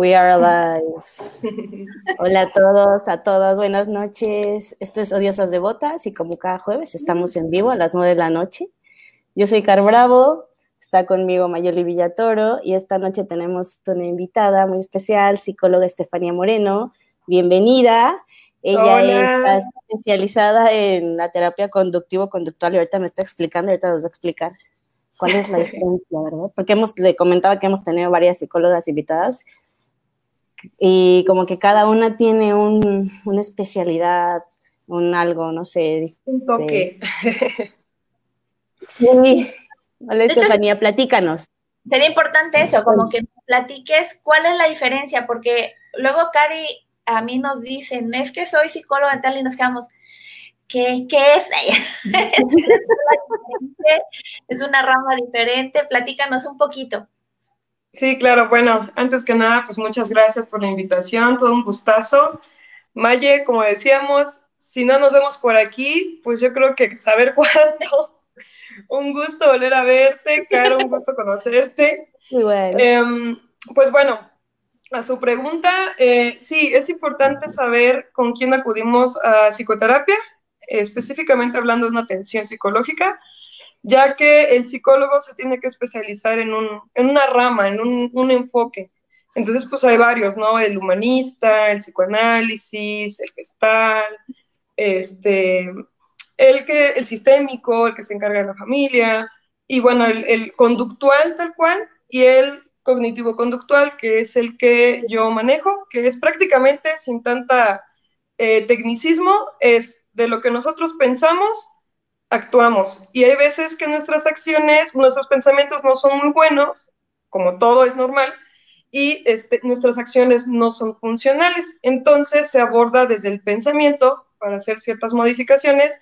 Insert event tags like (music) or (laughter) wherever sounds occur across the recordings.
We are alive. (laughs) Hola a todos, a todas, buenas noches. Esto es Odiosas Devotas y como cada jueves estamos en vivo a las nueve de la noche. Yo soy Car Bravo, está conmigo Mayoli Villatoro y esta noche tenemos una invitada muy especial, psicóloga Estefanía Moreno. Bienvenida. Ella está especializada en la terapia conductivo-conductual y ahorita me está explicando, ahorita nos va a explicar cuál es la diferencia, ¿verdad? Porque hemos, le comentaba que hemos tenido varias psicólogas invitadas y como que cada una tiene un, una especialidad, un algo, no sé. Un toque. (laughs) Sí. Hola, Estefanía, platícanos. Sería importante eso, como que platiques cuál es la diferencia, porque luego Cari a mí nos dicen, es que soy psicóloga tal y nos quedamos, ¿qué, qué es ella? (laughs) es una rama diferente, platícanos un poquito. Sí, claro. Bueno, antes que nada, pues muchas gracias por la invitación, todo un gustazo. Maye, como decíamos, si no nos vemos por aquí, pues yo creo que saber (laughs) cuándo. un gusto volver a verte, Caro, un gusto conocerte. Muy bueno. Em, pues bueno, a su pregunta, eh, sí, es importante saber con quién acudimos a psicoterapia, específicamente hablando de una atención psicológica ya que el psicólogo se tiene que especializar en, un, en una rama, en un, un, enfoque. Entonces, pues hay varios, ¿no? El humanista, el psicoanálisis, el gestal, este, el, que, el sistémico, el que se encarga de la familia, y bueno, el, el conductual tal cual, y el cognitivo-conductual, que es el que yo manejo, que es prácticamente sin tanta eh, tecnicismo, es de lo que nosotros pensamos actuamos. Y hay veces que nuestras acciones, nuestros pensamientos no son muy buenos, como todo es normal, y este, nuestras acciones no son funcionales. Entonces se aborda desde el pensamiento para hacer ciertas modificaciones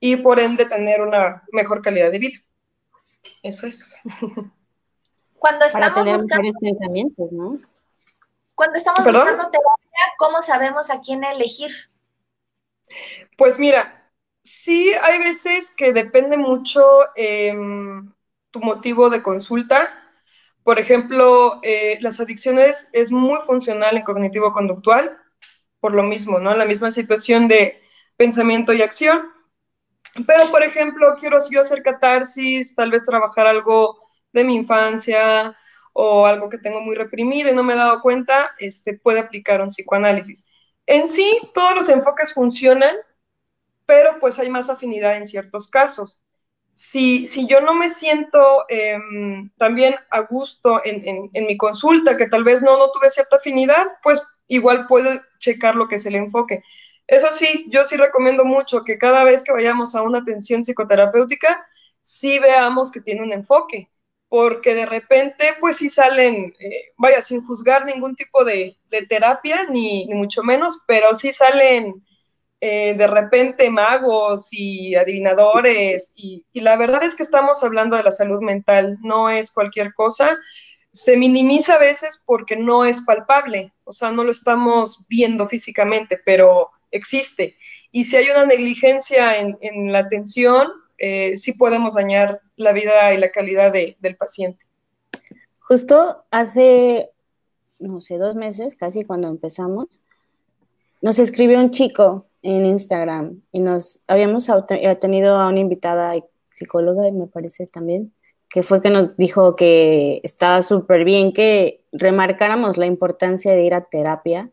y por ende tener una mejor calidad de vida. Eso es. (laughs) Cuando estamos Para tener buscando, mejores pensamientos, ¿no? cuando estamos ¿Perdón? buscando terapia, ¿cómo sabemos a quién elegir? Pues mira, sí hay veces que depende mucho eh, tu motivo de consulta. Por ejemplo, eh, las adicciones es muy funcional en cognitivo-conductual, por lo mismo, ¿no? La misma situación de pensamiento y acción. Pero, por ejemplo, quiero yo hacer catarsis, tal vez trabajar algo de mi infancia o algo que tengo muy reprimido y no me he dado cuenta, este, puede aplicar un psicoanálisis. En sí, todos los enfoques funcionan, pero pues hay más afinidad en ciertos casos. Si, si yo no me siento eh, también a gusto en, en, en, mi consulta, que tal vez no, no tuve cierta afinidad, pues igual puedo checar lo que es el enfoque. Eso sí, yo sí recomiendo mucho que cada vez que vayamos a una atención psicoterapéutica, sí veamos que tiene un enfoque, porque de repente, pues sí salen, eh, vaya, sin juzgar ningún tipo de, de terapia, ni, ni, mucho menos, pero sí salen eh, de repente magos y adivinadores, y, la verdad es que estamos hablando de la salud mental, no es cualquier cosa. Se minimiza a veces porque no es palpable, o sea, no lo estamos viendo físicamente, pero existe. Y si hay una negligencia en, en la atención, eh, sí podemos dañar la vida y la calidad de, del paciente. Justo hace, no sé, dos meses, casi cuando empezamos, nos escribió un chico en Instagram y nos habíamos tenido a una invitada psicóloga, me parece también, que fue que nos dijo que estaba súper bien que remarcáramos la importancia de ir a terapia,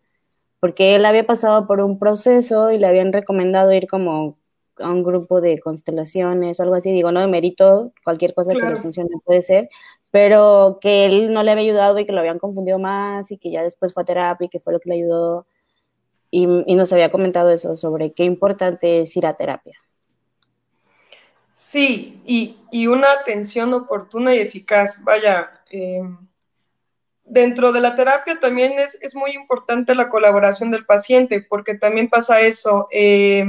porque él había pasado por un proceso y le habían recomendado ir como a un grupo de constelaciones o algo así, digo, no de mérito, cualquier cosa claro. que le funcione puede ser, pero que él no le había ayudado y que lo habían confundido más y que ya después fue a terapia y que fue lo que le ayudó y, nos había comentado eso sobre qué importante es ir a terapia. Sí, y, y una atención oportuna y eficaz, vaya, eh, dentro de la terapia también es, es, muy importante la colaboración del paciente, porque también pasa eso, eh,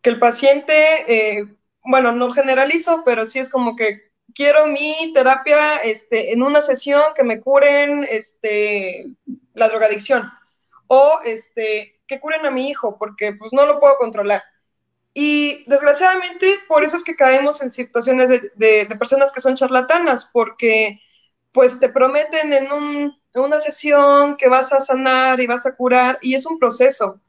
que el paciente, eh, bueno, no generalizo, pero sí es como que quiero mi terapia este, en una sesión que me curen este, la drogadicción o este, que curen a mi hijo, porque pues no lo puedo controlar. Y desgraciadamente por eso es que caemos en situaciones de, de, de personas que son charlatanas, porque pues te prometen en, un, en, una sesión que vas a sanar y vas a curar, y es un proceso.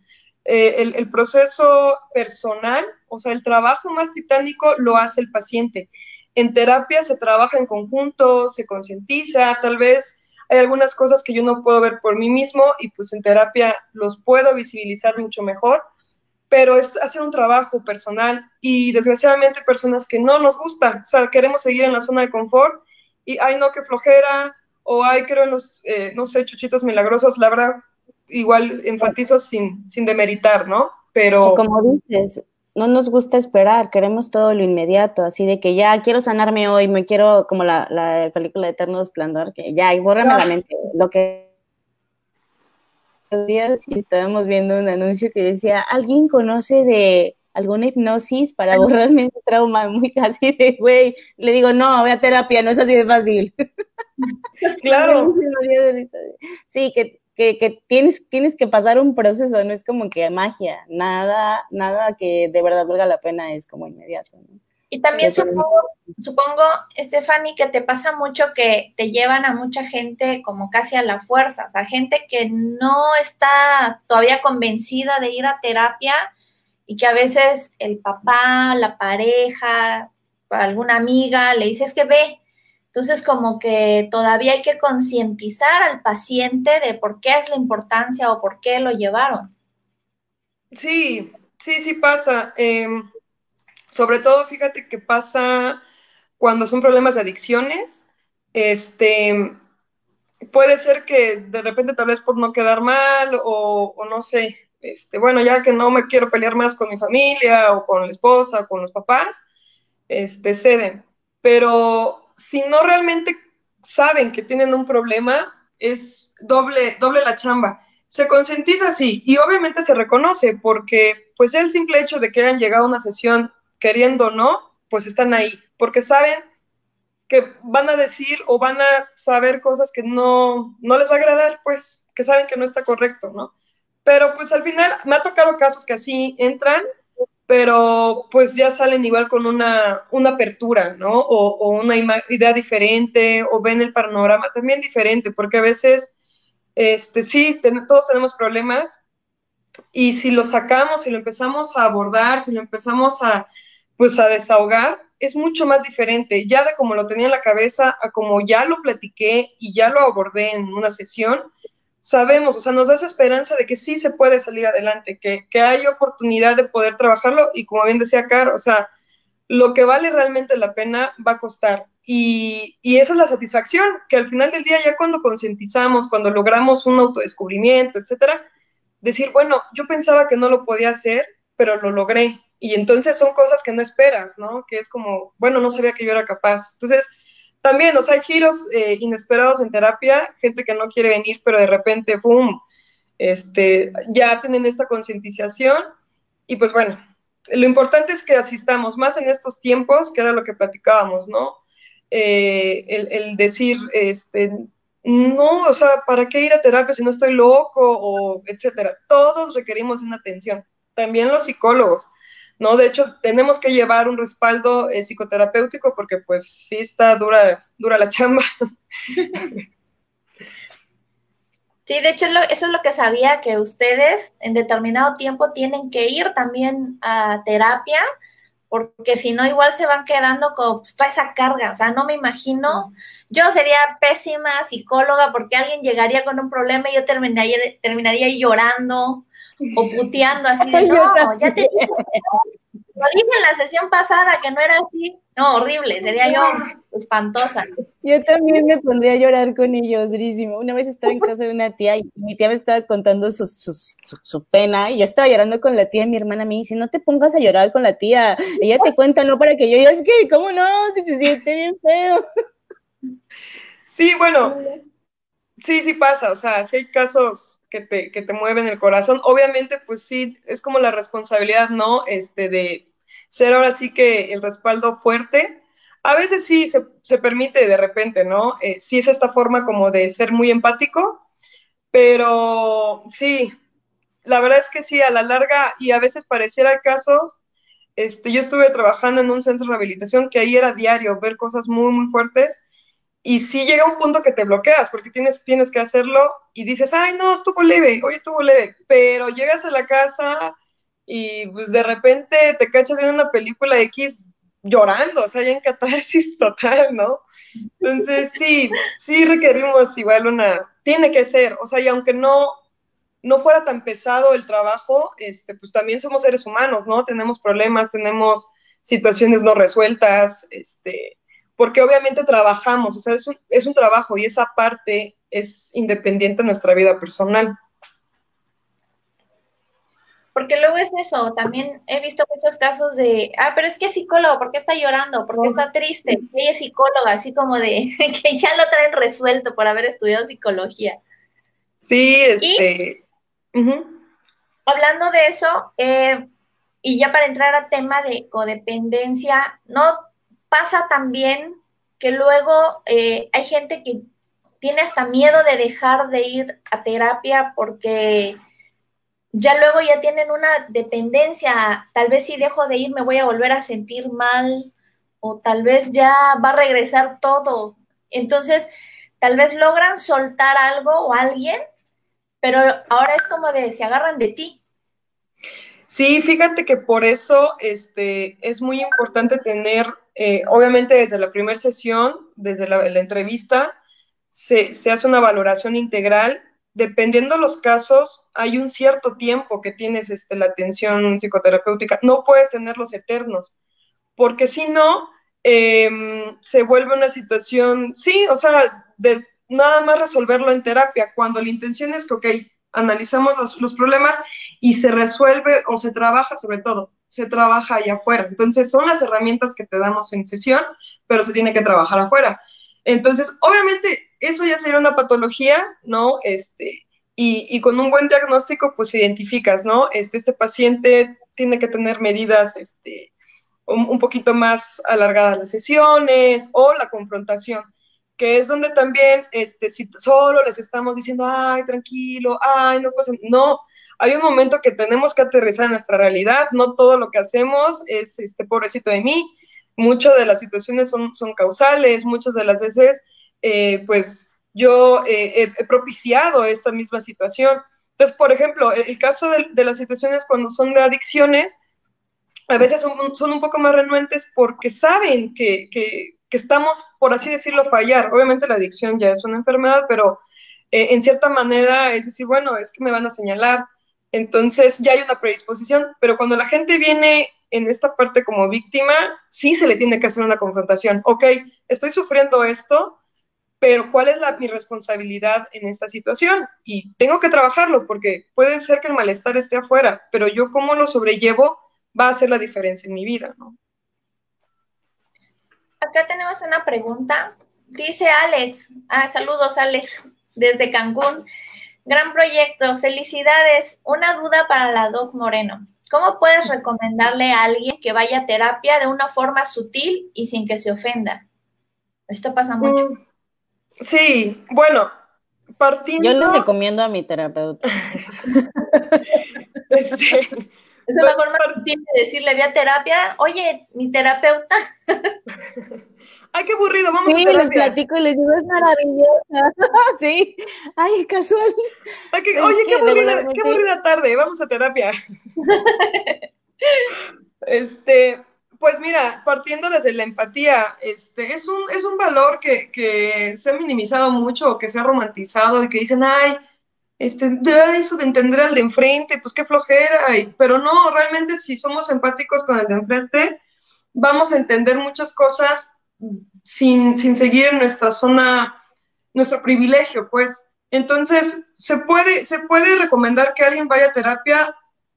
Eh, el, el, proceso personal, o sea, el trabajo más titánico lo hace el paciente. En terapia se trabaja en conjunto, se concientiza, tal vez hay algunas cosas que yo no puedo ver por mí mismo y pues en terapia los puedo visibilizar mucho mejor, pero es hacer un trabajo personal y desgraciadamente personas que no nos gustan, o sea, queremos seguir en la zona de confort y ay no, qué flojera, o ay creo en los, eh, no sé, chuchitos milagrosos, la verdad, igual enfatizo sin, sin demeritar, ¿no? Pero... Como dices, no nos gusta esperar, queremos todo lo inmediato, así de que ya quiero sanarme hoy, me quiero, como la, la película de Eterno Esplendor, que ya, y bórrame ah. la mente, lo que días y estábamos viendo un anuncio que decía, ¿alguien conoce de alguna hipnosis para borrarme un trauma muy casi de, güey, le digo, no, ve a terapia, no es así de fácil. Claro. (laughs) sí, que, que, que, tienes, tienes que pasar un proceso, no es como que magia, nada, nada que de verdad valga la pena es como inmediato. ¿no? Y también supongo, supongo, Stephanie, que te pasa mucho que te llevan a mucha gente como casi a la fuerza, o sea, gente que no está todavía convencida de ir a terapia y que a veces el papá, la pareja, alguna amiga le dice es que ve. Entonces como que todavía hay que concientizar al paciente de por qué es la importancia o por qué lo llevaron. Sí, sí, sí pasa. Eh, sobre todo, fíjate que pasa cuando son problemas de adicciones. Este, puede ser que de repente tal vez por no quedar mal o, o no sé, este, bueno, ya que no me quiero pelear más con mi familia o con la esposa o con los papás, este, ceden. Pero si no realmente saben que tienen un problema, es doble, doble la chamba. Se concientiza sí, y obviamente se reconoce, porque pues el simple hecho de que hayan llegado a una sesión queriendo o no, pues están ahí, porque saben que van a decir o van a saber cosas que no, no les va a agradar, pues, que saben que no está correcto, ¿no? Pero pues al final me ha tocado casos que así entran, pero pues ya salen igual con una, una apertura, ¿no? O, o una idea diferente, o ven el panorama también diferente, porque a veces, este, sí, todos tenemos problemas, y si lo sacamos, si lo empezamos a abordar, si lo empezamos a, pues a desahogar, es mucho más diferente, ya de como lo tenía en la cabeza a como ya lo platiqué y ya lo abordé en una sesión, sabemos, o sea, nos da esa esperanza de que sí se puede salir adelante, que, que hay oportunidad de poder trabajarlo y como bien decía Car, o sea, lo que vale realmente la pena va a costar. Y, y esa es la satisfacción, que al final del día ya cuando concientizamos, cuando logramos un autodescubrimiento, etcétera, decir, bueno, yo pensaba que no lo podía hacer, pero lo logré. Y entonces son cosas que no esperas, ¿no? Que es como, bueno, no sabía que yo era capaz. Entonces, también, o sea, hay giros eh, inesperados en terapia, gente que no quiere venir, pero de repente, ¡pum!, este, ya tienen esta concientización y pues bueno, lo importante es que asistamos más en estos tiempos, que era lo que platicábamos, ¿no? Eh, el, el, decir, este, no, o sea, ¿para qué ir a terapia si no estoy loco o etcétera? Todos requerimos una atención, también los psicólogos. ¿No? De hecho, tenemos que llevar un respaldo eh, psicoterapéutico porque pues sí está dura, dura la chamba. (laughs) Sí, de hecho eso es lo que sabía, que ustedes en determinado tiempo tienen que ir también a terapia, porque si no igual se van quedando con pues, toda esa carga, o sea, no me imagino, yo sería pésima psicóloga porque alguien llegaría con un problema y yo terminaría, terminaría llorando, o puteando así de, no, ya te dije, lo dije en la sesión pasada que no era así, no, horrible, sería yo espantosa. Yo también me pondría a llorar con ellos, durísimo. Una vez estaba en casa de una tía y mi tía me estaba contando su, su, su, su, pena y yo estaba llorando con la tía y mi hermana me dice, no te pongas a llorar con la tía, ella te cuenta, no para que yo, yo es que, ¿cómo no? Si se siente bien feo. Sí, bueno, sí, sí pasa, o sea, sí hay casos que te, que te mueven el corazón. Obviamente, pues sí, es como la responsabilidad, ¿no? Este, de ser ahora sí que el respaldo fuerte. A veces sí se, se permite de repente, ¿no? Eh, sí es esta forma como de ser muy empático, pero sí, la verdad es que sí, a la larga, y a veces pareciera casos, este, yo estuve trabajando en un centro de rehabilitación que ahí era diario, ver cosas muy, muy fuertes, y sí llega un punto que te bloqueas, porque tienes, tienes que hacerlo y dices, ay, no, estuvo leve, hoy estuvo leve, pero llegas a la casa y pues de repente te cachas viendo una película X llorando, o sea, ya en catarsis (laughs) total, ¿no? Entonces, sí, sí requerimos igual una, tiene que ser, o sea, y aunque no, no fuera tan pesado el trabajo, este, pues también somos seres humanos, ¿no? Tenemos problemas, tenemos situaciones no resueltas, este, porque obviamente trabajamos, o sea, es un, es un trabajo y esa parte es independiente de nuestra vida personal. Porque luego es eso, también he visto muchos casos de, ah, pero es que es psicólogo, ¿por qué está llorando? ¿Por qué está triste? Ella es psicóloga, así como de (laughs) que ya lo traen resuelto por haber estudiado psicología. Sí, este. Hablando de eso, eh, y ya para entrar al tema de codependencia, ¿no pasa también que luego eh, hay gente que tiene hasta miedo de dejar de ir a terapia porque ya luego ya tienen una dependencia, tal vez si dejo de ir me voy a volver a sentir mal o tal vez ya va a regresar todo. Entonces, tal vez logran soltar algo o alguien, pero ahora es como de se agarran de ti. Sí, fíjate que por eso este, es muy importante tener, eh, obviamente desde la primera sesión, desde la, entrevista, se, se, hace una valoración integral dependiendo los casos, hay un cierto tiempo que tienes este, la atención psicoterapéutica. No puedes tenerlos eternos, porque si no, em, se vuelve una situación, sí, o sea, de nada más resolverlo en terapia, cuando la intención es que, ok, analizamos los, los problemas y se resuelve o se trabaja, sobre todo, se trabaja allá afuera. Entonces, son las herramientas que te damos en sesión, pero se tiene que trabajar afuera. Entonces, obviamente, eso ya sería una patología, ¿no? Este, y, con un buen diagnóstico, pues identificas, ¿no? Este, este paciente tiene que tener medidas, este, un, poquito más alargadas las sesiones o la confrontación, que es donde también, este, si solo les estamos diciendo, ay, tranquilo, ay, no pasa, no, hay un momento que tenemos que aterrizar en nuestra realidad, no todo lo que hacemos es, este, pobrecito de mí, muchas de las situaciones son, son causales, muchas de las veces, eh, pues yo eh, he, propiciado esta misma situación. Entonces, por ejemplo, el, caso de, las situaciones cuando son de adicciones, a veces son, son un poco más renuentes porque saben que, que, que, estamos, por así decirlo, fallar. Obviamente la adicción ya es una enfermedad, pero eh, en cierta manera es decir, bueno, es que me van a señalar. Entonces ya hay una predisposición, pero cuando la gente viene en esta parte como víctima, sí se le tiene que hacer una confrontación. Ok, estoy sufriendo esto, pero ¿cuál es la, mi responsabilidad en esta situación? Y tengo que trabajarlo porque puede ser que el malestar esté afuera, pero yo cómo lo sobrellevo va a hacer la diferencia en mi vida, ¿no? Acá tenemos una pregunta. Dice Alex, ah, saludos Alex, desde Cancún. Gran proyecto, felicidades. Una duda para la Doc Moreno. ¿Cómo puedes recomendarle a alguien que vaya a terapia de una forma sutil y sin que se ofenda? Esto pasa mucho. Mm, sí, bueno, partiendo... Yo les recomiendo a mi terapeuta. (laughs) Este, es una forma sutil de decirle, ve a terapia, oye, mi terapeuta. (laughs) ay, qué aburrido, vamos a terapia. Sí, les platico y les digo, es maravillosa. (laughs) sí, ay, casual. oye, qué, aburrida, qué aburrida tarde, vamos a terapia. (laughs) este, pues mira, partiendo desde la empatía, este, es un, es un valor que, que se ha minimizado mucho, que se ha romantizado y que dicen, ay, este, eso de entender al de enfrente, pues qué flojera, pero no, realmente si somos empáticos con el de enfrente, vamos a entender muchas cosas sin, sin seguir nuestra zona, nuestro privilegio, pues. Entonces, se puede, se puede recomendar que alguien vaya a terapia,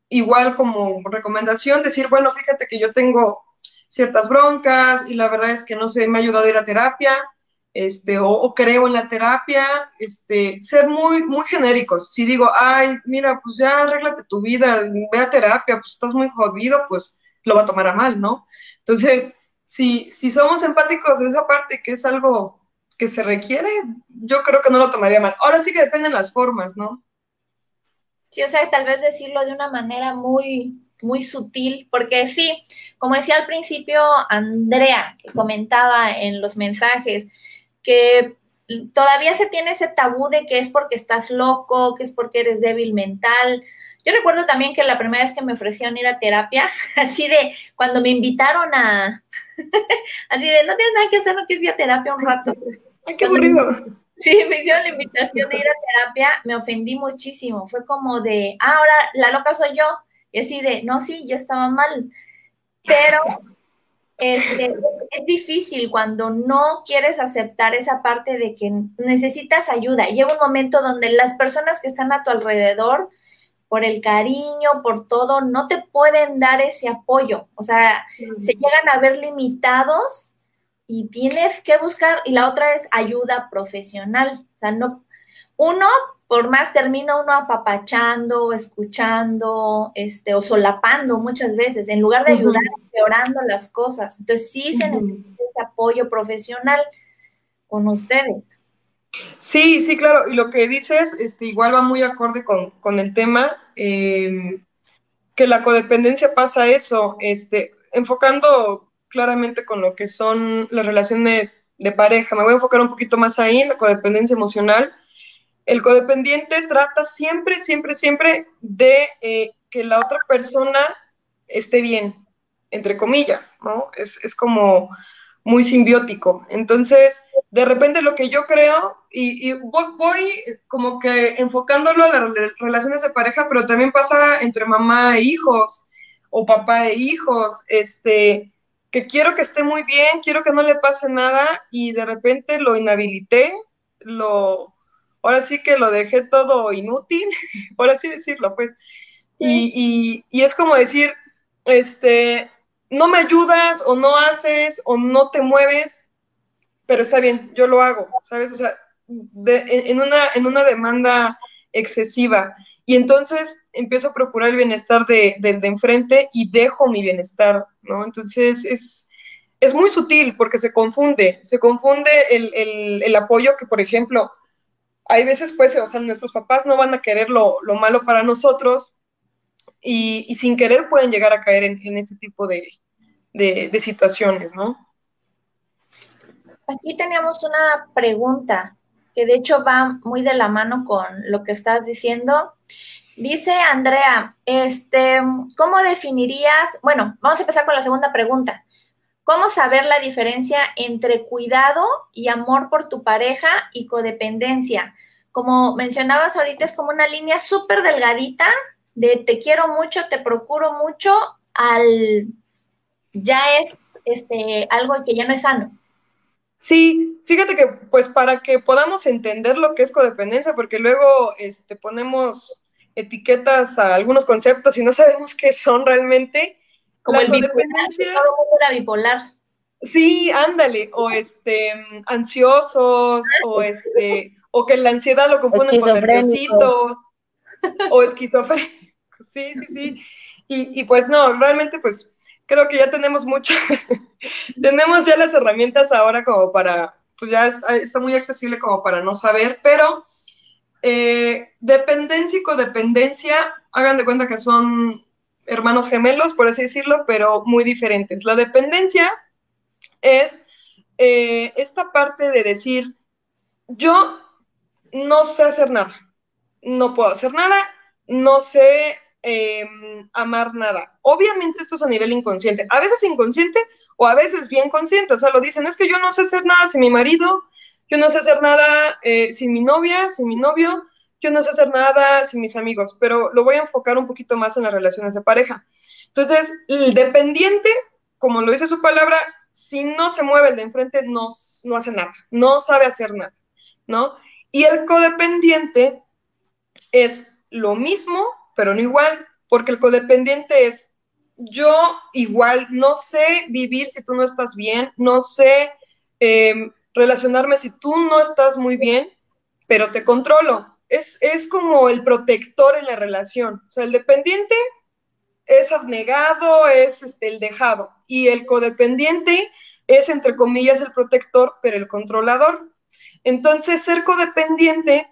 igual como recomendación, decir, bueno, fíjate que yo tengo ciertas broncas y la verdad es que no sé, me ha ayudado a ir a terapia. este, o, creo en la terapia, este, ser muy, muy genéricos. Si digo, ay, mira, pues ya arréglate tu vida, ve a terapia, pues estás muy jodido, pues lo va a tomar a mal, ¿no? Entonces, si, si somos empáticos de esa parte, que es algo que se requiere, yo creo que no lo tomaría mal. Ahora sí que dependen las formas, ¿no? Sí, o sea, tal vez decirlo de una manera muy, muy sutil, porque sí, como decía al principio Andrea, que comentaba en los mensajes, que todavía se tiene ese tabú de que es porque estás loco, que es porque eres débil mental. Yo recuerdo también que la primera vez que me ofrecieron ir a terapia, (laughs) así de cuando me invitaron a, (laughs) así de no tienes nada que hacer, no quieres ir a terapia un rato. Ay, qué aburrido. (laughs) Sí, me hicieron la invitación de ir a terapia, me ofendí muchísimo. Fue como de, ah, ahora la loca soy yo. Y así de, no, sí, yo estaba mal. Pero este, es difícil cuando no quieres aceptar esa parte de que necesitas ayuda. Llega un momento donde las personas que están a tu alrededor, por el cariño, por todo, no te pueden dar ese apoyo. O sea, se llegan a ver limitados y tienes que buscar, y la otra es ayuda profesional. O sea, no, uno por más termina uno apapachando, escuchando, este, o solapando muchas veces, en lugar de ayudar, empeorando las cosas. Entonces sí se necesita ese apoyo profesional con ustedes. Sí, sí, claro. Y lo que dices, este, igual va muy acorde con, el tema, em, que la codependencia pasa eso, este, enfocando claramente con lo que son las relaciones de pareja. Me voy a enfocar un poquito más ahí, la codependencia emocional el codependiente trata siempre, siempre, siempre de eh, que la otra persona esté bien, entre comillas, ¿no? Es, como muy simbiótico. Entonces, de repente lo que yo creo, y, voy, como que enfocándolo a las relaciones de pareja, pero también pasa entre mamá e hijos, o papá e hijos, este, que quiero que esté muy bien, quiero que no le pase nada, y de repente lo inhabilité, lo ahora sí que lo dejé todo inútil, (laughs) por así decirlo, pues. Y, es como decir, este, no me ayudas o no haces o no te mueves, pero está bien, yo lo hago, ¿sabes? O sea, en, una, en una demanda excesiva. Y entonces empiezo a procurar el bienestar de, de, enfrente y dejo mi bienestar, ¿no? Entonces es, es muy sutil porque se confunde, se confunde el, el, el apoyo que, por ejemplo, hay veces, pues, o sea, nuestros papás no van a querer lo, malo para nosotros y, sin querer pueden llegar a caer en, ese tipo de, situaciones, ¿no? Aquí teníamos una pregunta que de hecho va muy de la mano con lo que estás diciendo. Dice Andrea, este, ¿cómo definirías? Bueno, vamos a empezar con la segunda pregunta. ¿Cómo saber la diferencia entre cuidado y amor por tu pareja y codependencia? Como mencionabas ahorita, es como una línea súper delgadita de te quiero mucho, te procuro mucho, al ya es este, algo que ya no es sano. Sí, fíjate que pues para que podamos entender lo que es codependencia, porque luego este, ponemos etiquetas a algunos conceptos y no sabemos qué son realmente, como el bipolar, bipolar. Sí, ándale, o este, ansiosos, o este, o que la ansiedad lo confunden con nerviositos, o esquizofrénicos, sí, sí, sí. Y, y pues no, realmente pues creo que ya tenemos mucho, (laughs) tenemos ya las herramientas ahora como para, pues ya está, muy accesible como para no saber, pero eh, dependencia y codependencia, hagan de cuenta que son hermanos gemelos, por así decirlo, pero muy diferentes. La dependencia es eh, esta parte de decir, yo no sé hacer nada, no puedo hacer nada, no sé em, amar nada. Obviamente esto es a nivel inconsciente, a veces inconsciente o a veces bien consciente, o sea, lo dicen, es que yo no sé hacer nada sin mi marido, yo no sé hacer nada eh, sin mi novia, sin mi novio, yo no sé hacer nada sin mis amigos, pero lo voy a enfocar un poquito más en las relaciones de pareja. Entonces, el dependiente, como lo dice su palabra, si no se mueve el de enfrente, no, no hace nada, no sabe hacer nada, ¿no? Y el codependiente es lo mismo, pero no igual, porque el codependiente es yo igual no sé vivir si tú no estás bien, no sé em, relacionarme si tú no estás muy bien, pero te controlo. Es, es como el protector en la relación. O sea, el dependiente es abnegado, es este, el dejado. Y el codependiente es, entre comillas, el protector, pero el controlador. Entonces, ser codependiente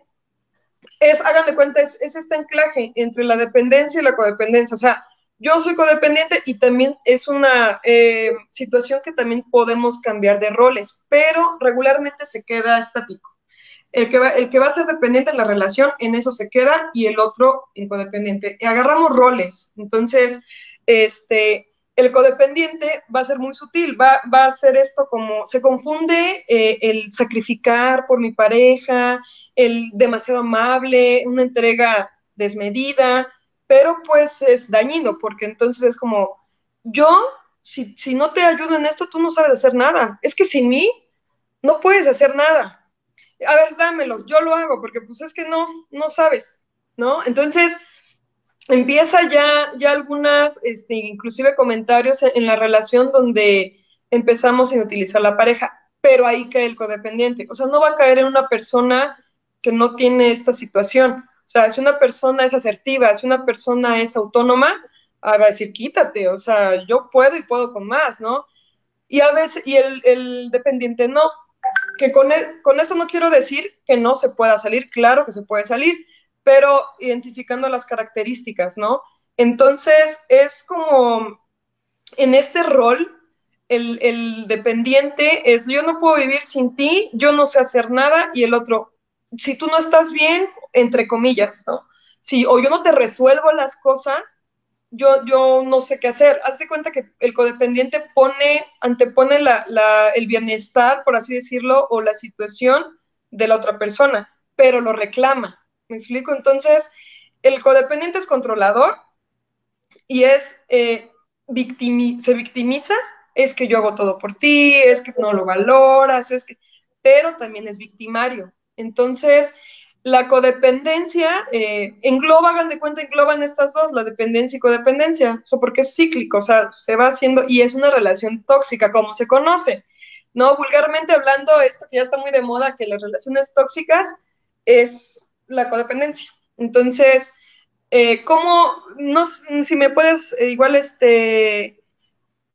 es, hagan de cuenta, es, este anclaje entre la dependencia y la codependencia. O sea, yo soy codependiente y también es una eh, situación que también podemos cambiar de roles, pero regularmente se queda estático. El que, va, el que va a ser dependiente en la relación, en eso se queda, y el otro en codependiente. Agarramos roles. Entonces, este, el codependiente va a ser muy sutil, va, va a ser esto como, se confunde eh, el sacrificar por mi pareja, el demasiado amable, una entrega desmedida, pero pues es dañino, porque entonces es como, yo, si, si no te ayudo en esto, tú no sabes hacer nada. Es que sin mí no puedes hacer nada. A ver, dámelo, yo lo hago, porque pues es que no, no sabes, ¿no? Entonces, empieza ya, ya algunas, este, inclusive comentarios en la relación donde empezamos a utilizar la pareja, pero ahí cae el codependiente. O sea, no va a caer en una persona que no tiene esta situación. O sea, si una persona es asertiva, si una persona es autónoma, ah, va a decir, quítate, o sea, yo puedo y puedo con más, ¿no? Y a veces, y el, dependiente no. Que con, e, con esto no quiero decir que no se pueda salir, claro que se puede salir, pero identificando las características, ¿no? Entonces, es como en este rol, el, el, dependiente es, yo no puedo vivir sin ti, yo no sé hacer nada, y el otro, si tú no estás bien, entre comillas, ¿no? Si o yo no te resuelvo las cosas, yo, yo no sé qué hacer. Haz de cuenta que el codependiente pone, antepone la, el bienestar, por así decirlo, o la situación de la otra persona, pero lo reclama. ¿Me explico? Entonces, el codependiente es controlador y es, eh, se victimiza, es que yo hago todo por ti, es que no lo valoras, es que, pero también es victimario. Entonces, la codependencia eh, engloba, hagan de cuenta, engloban estas dos, la dependencia y codependencia, o porque es cíclico, o sea, se va haciendo y es una relación tóxica, como se conoce. No, vulgarmente hablando, esto que ya está muy de moda, que las relaciones tóxicas es la codependencia. Entonces, eh, ¿cómo, no, si me puedes eh, igual este,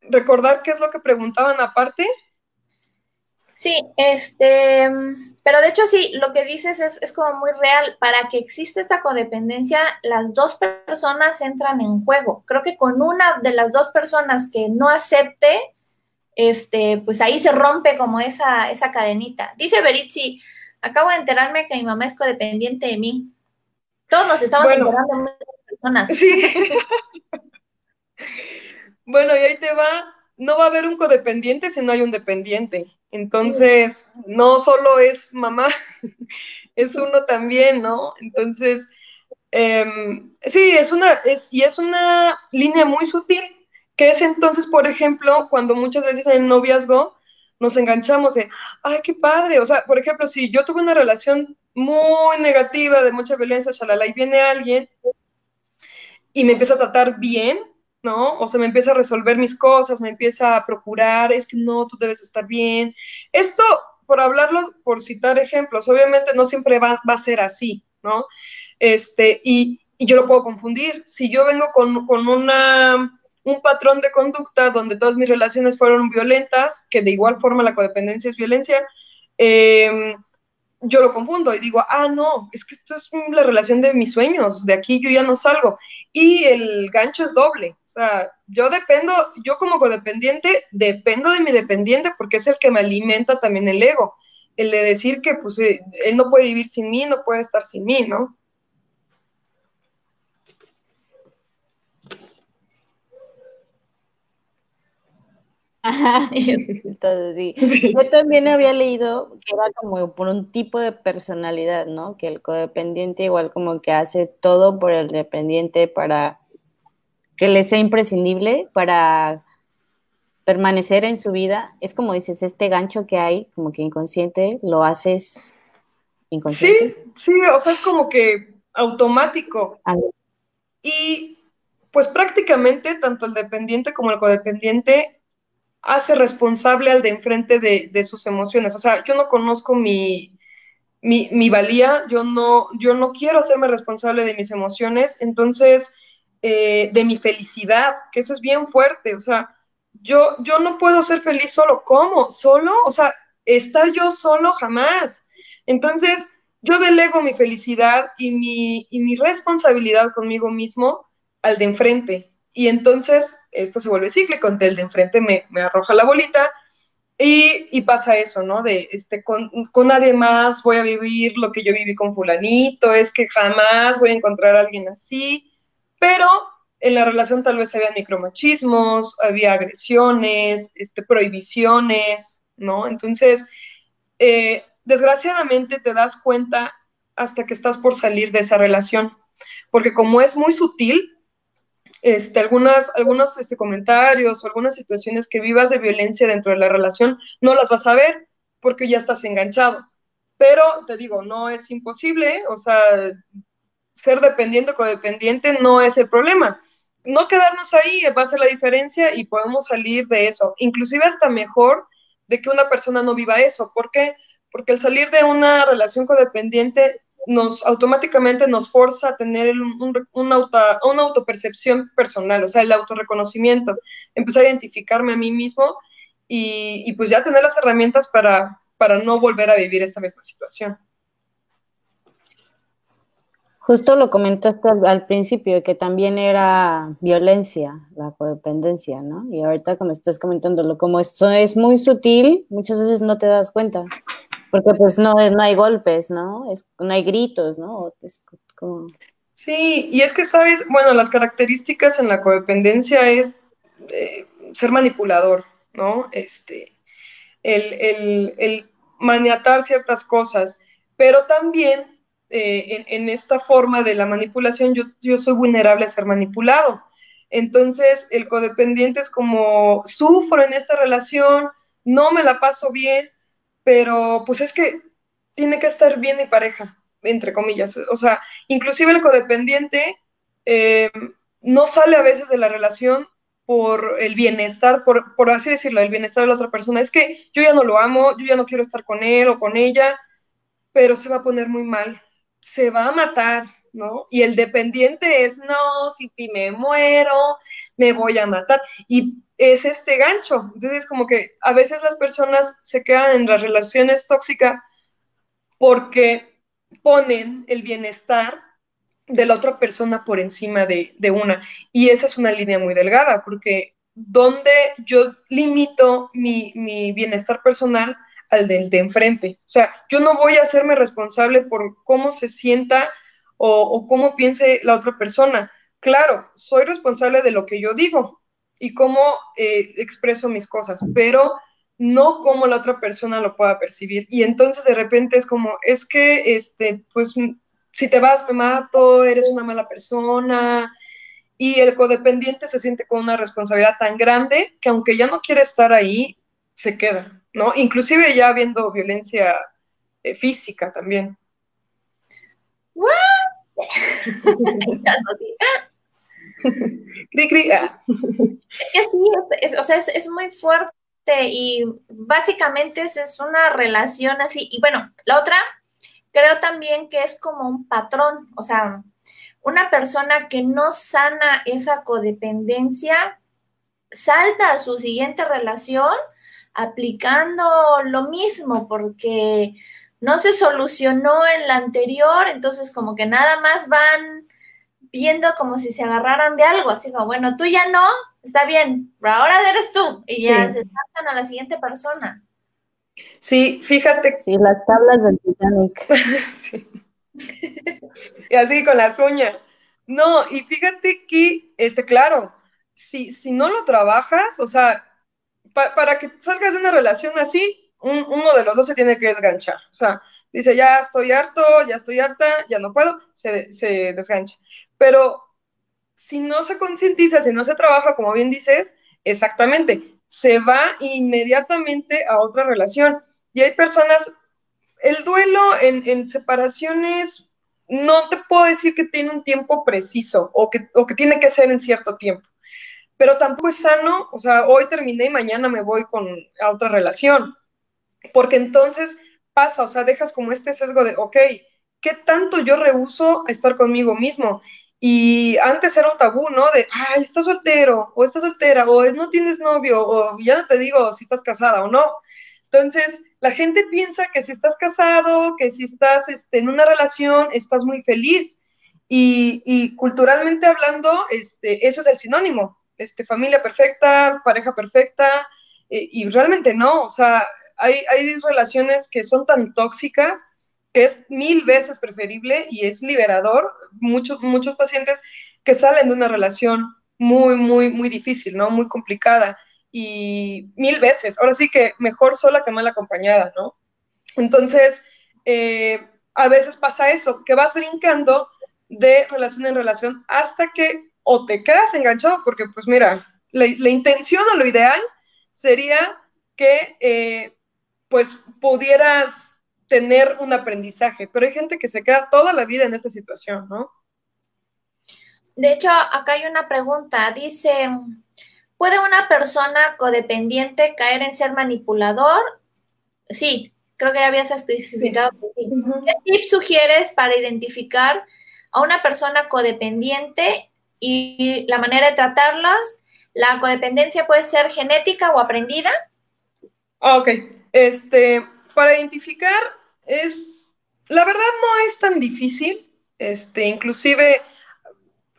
recordar qué es lo que preguntaban aparte? Sí, este, pero de hecho sí, lo que dices es, es, como muy real. Para que exista esta codependencia, las dos personas entran en juego. Creo que con una de las dos personas que no acepte, este, pues ahí se rompe como esa, esa cadenita. Dice Beritzi, acabo de enterarme que mi mamá es codependiente de mí. Todos nos estamos enterando de muchas personas. Sí. (laughs) bueno, y ahí te va. No va a haber un codependiente si no hay un dependiente. Entonces, no solo es mamá, (laughs) es uno también, ¿no? Entonces, em, sí, es una, es, y es una línea muy sutil, que es entonces, por ejemplo, cuando muchas veces en el noviazgo nos enganchamos de, ay, qué padre, o sea, por ejemplo, si yo tuve una relación muy negativa, de mucha violencia, shalala, y viene alguien y me empieza a tratar bien, ¿no? O sea, me empieza a resolver mis cosas, me empieza a procurar, es que no, tú debes estar bien. Esto, por hablarlo, por citar ejemplos, obviamente no siempre va, a ser así, ¿no? Este, y, yo lo puedo confundir. Si yo vengo con, con una, un patrón de conducta donde todas mis relaciones fueron violentas, que de igual forma la codependencia es violencia, eh, yo lo confundo y digo, ah, no, es que esto es la relación de mis sueños, de aquí yo ya no salgo. Y el gancho es doble. O sea, yo dependo, yo como codependiente, dependo de mi dependiente porque es el que me alimenta también el ego. El de decir que pues eh, él no puede vivir sin mí, no puede estar sin mí, ¿no? (laughs) Yo también había leído que era como por un tipo de personalidad, ¿no? Que el codependiente igual como que hace todo por el dependiente para que le sea imprescindible para permanecer en su vida. Es como dices, este gancho que hay, como que inconsciente, lo haces inconsciente. Sí, sí, o sea, es como que automático. Y pues prácticamente tanto el dependiente como el codependiente hace responsable al de enfrente de, sus emociones. O sea, yo no conozco mi, mi, valía, yo no, yo no quiero hacerme responsable de mis emociones, entonces, eh, de mi felicidad, que eso es bien fuerte. O sea, yo, yo no puedo ser feliz solo. ¿Cómo? ¿Solo? O sea, estar yo solo jamás. Entonces, yo delego mi felicidad y mi, y mi responsabilidad conmigo mismo al de enfrente. Y entonces esto se vuelve cíclico, el de enfrente me, arroja la bolita y, pasa eso, ¿no? De este, con, con nadie más voy a vivir lo que yo viví con fulanito, es que jamás voy a encontrar a alguien así, pero en la relación tal vez había micromachismos, había agresiones, este, prohibiciones, ¿no? Entonces, eh, desgraciadamente te das cuenta hasta que estás por salir de esa relación, porque como es muy sutil, este, algunas, algunos este, comentarios o algunas situaciones que vivas de violencia dentro de la relación, no las vas a ver porque ya estás enganchado. Pero te digo, no es imposible, o sea, ser dependiente o codependiente no es el problema. No quedarnos ahí va a ser la diferencia y podemos salir de eso. Inclusive hasta mejor de que una persona no viva eso. ¿Por qué? Porque el salir de una relación codependiente nos automáticamente nos forza a tener un, auto, una autopercepción personal, o sea, el autorreconocimiento, empezar a identificarme a mí mismo y, pues ya tener las herramientas para, para no volver a vivir esta misma situación. Justo lo comentaste al, principio, que también era violencia, la codependencia, ¿no? Y ahorita como estás comentándolo, como esto es muy sutil, muchas veces no te das cuenta. Porque pues no, no hay golpes, ¿no? Es, no hay gritos, ¿no? Sí, y es que, ¿sabes? Bueno, las características en la codependencia es eh, ser manipulador, ¿no? Este, el, maniatar ciertas cosas, pero también eh, en, esta forma de la manipulación yo, yo soy vulnerable a ser manipulado. Entonces, el codependiente es como, sufro en esta relación, no me la paso bien, pero pues es que tiene que estar bien mi pareja, entre comillas. O sea, inclusive el codependiente eh, no sale a veces de la relación por el bienestar, por, por así decirlo, el bienestar de la otra persona. Es que yo ya no lo amo, yo ya no quiero estar con él o con ella, pero se va a poner muy mal, se va a matar, ¿no? Y el dependiente es, no, si me muero, me voy a matar. Y es este gancho. Entonces, como que a veces las personas se quedan en las relaciones tóxicas porque ponen el bienestar de la otra persona por encima de, una. Y esa es una línea muy delgada, porque donde yo limito mi, bienestar personal al del de enfrente. O sea, yo no voy a hacerme responsable por cómo se sienta o, cómo piense la otra persona. Claro, soy responsable de lo que yo digo, y cómo eh, expreso mis cosas, pero no cómo la otra persona lo pueda percibir. Y entonces de repente es como, es que, este, pues, si te vas me mato, eres una mala persona. Y el codependiente se siente con una responsabilidad tan grande que aunque ya no quiere estar ahí, se queda, ¿no? Inclusive ya habiendo violencia eh, física también. (laughs) cri, ah. Es que sí, o sea, es, muy fuerte y básicamente es, es una relación así. Y bueno, la otra, creo también que es como un patrón, o sea, una persona que no sana esa codependencia salta a su siguiente relación aplicando lo mismo porque no se solucionó en la anterior, entonces como que nada más van viendo como si se agarraran de algo, así como, bueno, tú ya no, está bien, pero ahora eres tú, y ya se tratan a la siguiente persona. Sí, fíjate. Sí, las tablas del Titanic. (laughs) y así con las uñas. No, y fíjate que, este, claro, si, si no lo trabajas, o sea, para que salgas de una relación así, uno de los dos se tiene que desganchar. O sea, dice, ya estoy harto, ya estoy harta, ya no puedo, se, se desgancha pero si no se concientiza, si no se trabaja, como bien dices, exactamente, se va inmediatamente a otra relación. Y hay personas, el duelo en, separaciones, no te puedo decir que tiene un tiempo preciso o que, o que tiene que ser en cierto tiempo, pero tampoco es sano, o sea, hoy terminé y mañana me voy con a otra relación, porque entonces pasa, o sea, dejas como este sesgo de, ok, ¿qué tanto yo rehuso estar conmigo mismo? Y antes era un tabú, ¿no? De, ay, estás soltero, o estás soltera, o no tienes novio, o ya no te digo si estás casada o no. Entonces, la gente piensa que si estás casado, que si estás este, en una relación, estás muy feliz. Y, culturalmente hablando, este, eso es el sinónimo, este, familia perfecta, pareja perfecta, eh, y realmente no, o sea, hay, hay relaciones que son tan tóxicas que es mil veces preferible y es liberador. Muchos, muchos pacientes que salen de una relación muy, muy, muy difícil, ¿no? Muy complicada y mil veces. Ahora sí que mejor sola que mal acompañada, ¿no? Entonces, eh, a veces pasa eso, que vas brincando de relación en relación hasta que o te quedas enganchado, porque pues mira, la, intención o lo ideal sería que eh, pues pudieras tener un aprendizaje, pero hay gente que se queda toda la vida en esta situación, ¿no? De hecho, acá hay una pregunta, dice, ¿puede una persona codependiente caer en ser manipulador? Sí, creo que ya habías especificado que sí. ¿Qué tips sugieres para identificar a una persona codependiente y la manera de tratarlas? ¿La codependencia puede ser genética o aprendida? Ah, ok. Este, para identificar es, la verdad no es tan difícil, este, inclusive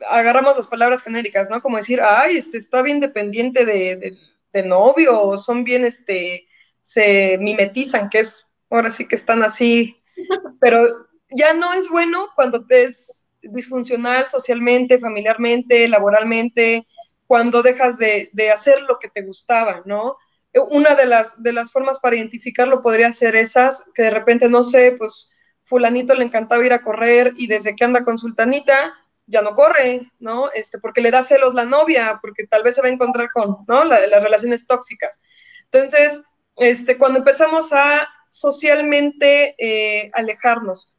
agarramos las palabras genéricas, ¿no? Como decir, ay, este está bien dependiente de, de, novio, o son bien, este, se mimetizan, que es, ahora sí que están así, (laughs) pero ya no es bueno cuando te es disfuncional socialmente, familiarmente, laboralmente, cuando dejas de, de hacer lo que te gustaba, ¿no? Una de las, de las formas para identificarlo podría ser esas, que de repente, no sé, pues fulanito le encantaba ir a correr y desde que anda con sultanita ya no corre, ¿no? Este, porque le da celos la novia, porque tal vez se va a encontrar con, ¿no? las relaciones tóxicas. Entonces, este, cuando empezamos a socialmente eh, alejarnos,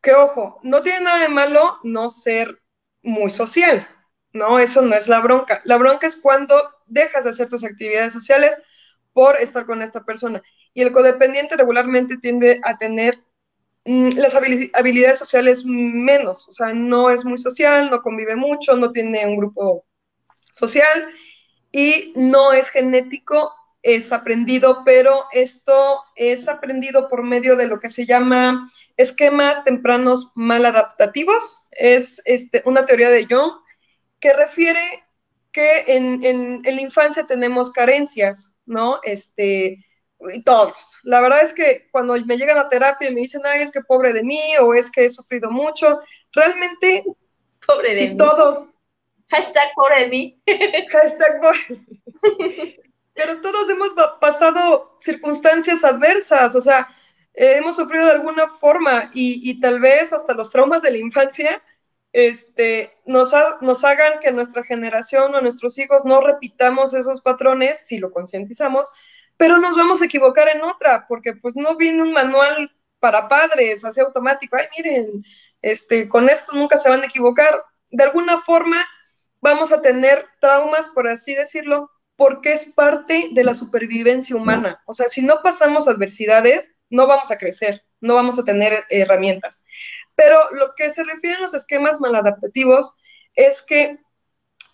que ojo, no tiene nada de malo no ser muy social, ¿no? Eso no es la bronca. La bronca es cuando dejas de hacer tus actividades sociales por estar con esta persona. Y el codependiente regularmente tiende a tener mm, las habilidades sociales menos, o sea, no es muy social, no convive mucho, no tiene un grupo social y no es genético, es aprendido, pero esto es aprendido por medio de lo que se llama esquemas tempranos maladaptativos. Es este, una teoría de Jung que refiere que en, la infancia tenemos carencias, ¿no? Este, y todos. La verdad es que cuando me llegan a terapia y me dicen, ay, es que pobre de mí, o es que he sufrido mucho, realmente, pobre de si mí. todos. Hashtag pobre de mí. Hashtag pobre. Pero todos hemos pasado circunstancias adversas, o sea, hemos sufrido de alguna forma y, y tal vez hasta los traumas de la infancia este, nos, nos hagan que nuestra generación o nuestros hijos no repitamos esos patrones, si lo concientizamos, pero nos vamos a equivocar en otra, porque pues no viene un manual para padres, así automático, ay, miren, este, con esto nunca se van a equivocar. De alguna forma vamos a tener traumas, por así decirlo, porque es parte de la supervivencia humana. O sea, si no pasamos adversidades, no vamos a crecer, no vamos a tener herramientas. Pero lo que se refiere a los esquemas maladaptativos es que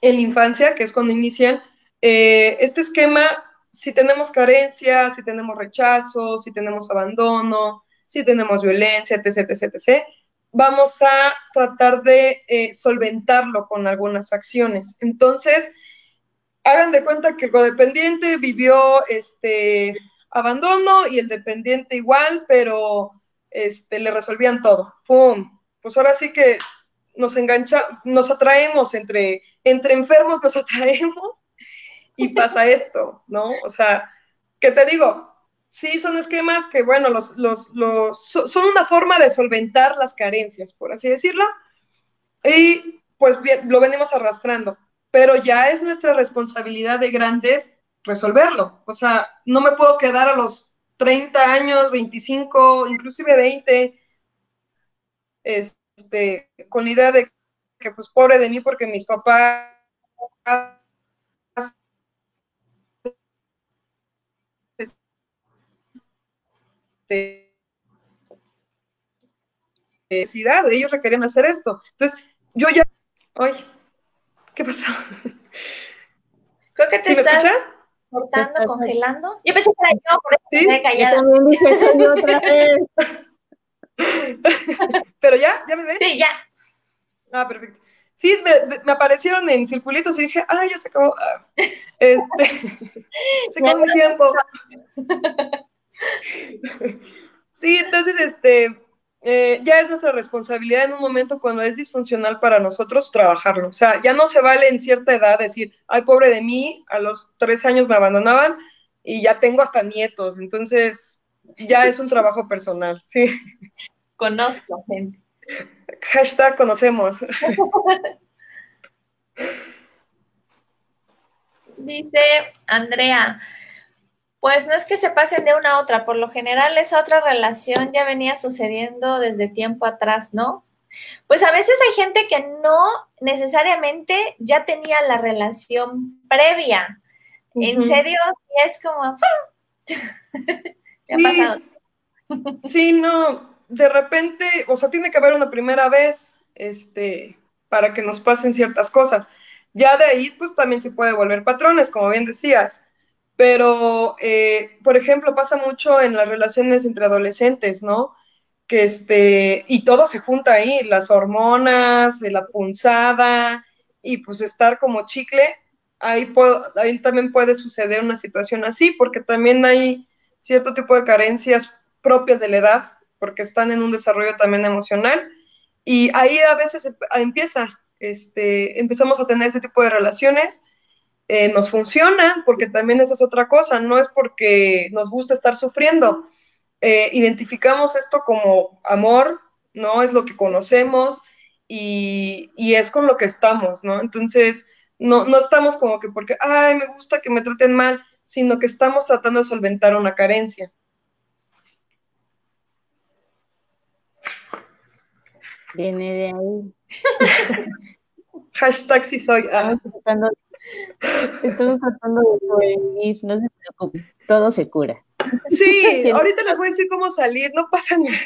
en la infancia, que es cuando inician, eh, este esquema, si tenemos carencia, si tenemos rechazo, si tenemos abandono, si tenemos violencia, etc., etc., etc., vamos a tratar de eh, solventarlo con algunas acciones. Entonces, hagan de cuenta que el codependiente vivió este abandono y el dependiente igual, pero este, le resolvían todo. ¡Pum! Pues ahora sí que nos engancha, nos atraemos entre, entre enfermos, nos (laughs) atraemos y pasa esto, ¿no? O sea, ¿qué te digo? Sí, son esquemas que, bueno, los, los, los, son una forma de solventar las carencias, por así decirlo, y pues bien, lo venimos arrastrando, pero ya es nuestra responsabilidad de grandes resolverlo. O sea, no me puedo quedar a los 30 años, 25, inclusive 20, este, con la idea de que pues pobre de mí porque mis papás este, necesidad, ellos requerían hacer esto. Entonces, yo ya, ay, ¿qué pasó? Creo que te ¿Sí me escucha? Cortando, congelando. Yo pensé que era yo, por eso ¿Sí? me quedé Yo callada. también dije, soy yo otra (laughs) vez. (laughs) Pero ya, ¿ya me ven? Sí, ya. Ah, perfecto. Sí, me, aparecieron en circulitos y dije, ah, ya se acabó. Ah, Este, (laughs) se acabó mi tiempo. Sí, entonces, este, eh, ya es nuestra responsabilidad en un momento cuando es disfuncional para nosotros trabajarlo. O sea, ya no se vale en cierta edad decir, ay, pobre de mí, a los tres años me abandonaban y ya tengo hasta nietos. Entonces, ya es un trabajo personal, (laughs) sí. Conozco gente. Hashtag conocemos. (laughs) Dice Andrea, pues no es que se pasen de una a otra, por lo general esa otra relación ya venía sucediendo desde tiempo atrás, ¿no? Pues a veces hay gente que no necesariamente ya tenía la relación previa. En serio, es como... Me (laughs) ha Sí. pasado. Sí, no, de repente, o sea, tiene que haber una primera vez, este, para que nos pasen ciertas cosas. Ya de ahí, pues también se puede volver patrones, como bien decías. Pero, eh, por ejemplo, pasa mucho en las relaciones entre adolescentes, ¿no? Que este, y todo se junta ahí, las hormonas, eh, la punzada, y pues estar como chicle, ahí, puedo- ahí también puede suceder una situación así, porque también hay cierto tipo de carencias propias de la edad, porque están en un desarrollo también emocional, y ahí a veces em- empieza, este, empezamos a tener ese tipo de relaciones, eh, nos funcionan, porque también esa es otra cosa, no es porque nos gusta estar sufriendo, eh, identificamos esto como amor, ¿no? Es lo que conocemos y, y es con lo que estamos, ¿no? Entonces, no, no estamos como que porque, ay, me gusta que me traten mal, sino que estamos tratando de solventar una carencia. Viene de ahí. (laughs) Hashtag si soy. ah. Estamos tratando de sobrevivir, no se preocupen, todo se cura. Sí, (laughs) ahorita les voy a decir cómo salir, no pasa nada.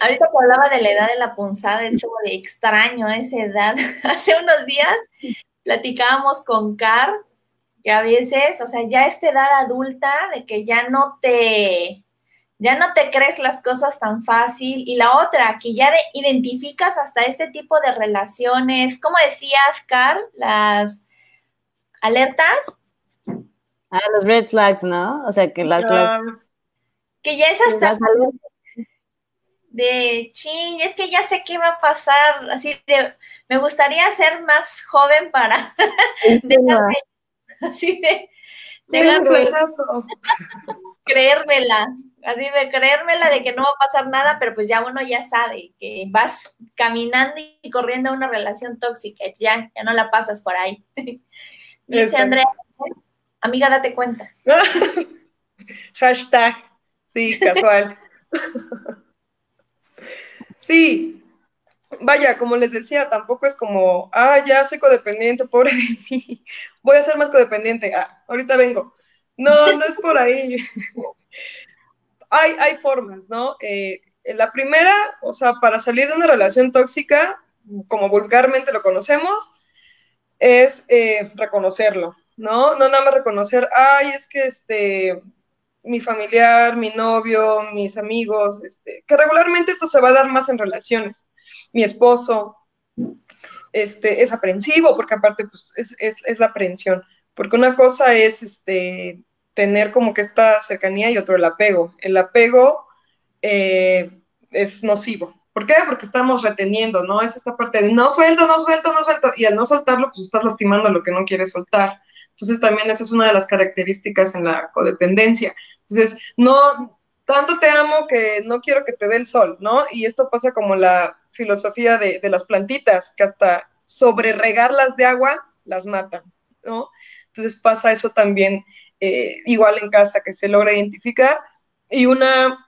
Ahorita que hablaba de la edad de la punzada, es como de extraño esa edad. (laughs) Hace unos días platicábamos con Car, que a veces, o sea, ya esta edad adulta, de que ya no te, ya no te crees las cosas tan fácil. Y la otra, que ya de- identificas hasta este tipo de relaciones, como decías, Car, las alertas, Ah, los red flags, ¿no? O sea, que las, las, Ah, que ya es hasta de chin, es que ya sé qué va a pasar, así de, me gustaría ser más joven para (laughs) dejarme, (laughs) así de, dejarme rechazo. Creérmela, así de creérmela de que no va a pasar nada, pero pues ya uno ya sabe que vas caminando y corriendo a una relación tóxica, ya, ya no la pasas por ahí. (laughs) Dice. Andrea, amiga, date cuenta. (laughs) Hashtag, sí, casual. (laughs) Sí, vaya, como les decía, tampoco es como, ah, ya soy codependiente, pobre de mí, voy a ser más codependiente, ah, ahorita vengo. No, no es por ahí. (laughs) Hay, hay formas, ¿no? Eh, la primera, o sea, para salir de una relación tóxica, como vulgarmente lo conocemos, es eh, reconocerlo, ¿no? No nada más reconocer, ay, es que este, mi familiar, mi novio, mis amigos, este, que regularmente esto se va a dar más en relaciones. Mi esposo este, es aprensivo, porque aparte pues, es, es, es la aprehensión. Porque una cosa es este, tener como que esta cercanía y otro el apego. El apego eh, es nocivo. ¿Por qué? Porque estamos reteniendo, ¿no? Es esta parte de no suelto, no suelto, no suelto. Y al no soltarlo, pues estás lastimando lo que no quieres soltar. Entonces también esa es una de las características en la codependencia. Entonces, no, tanto te amo que no quiero que te dé el sol, ¿no? Y esto pasa como la filosofía de, de las plantitas, que hasta sobre regarlas de agua las matan, ¿no? Entonces pasa eso también eh, igual en casa, que se logra identificar. Y una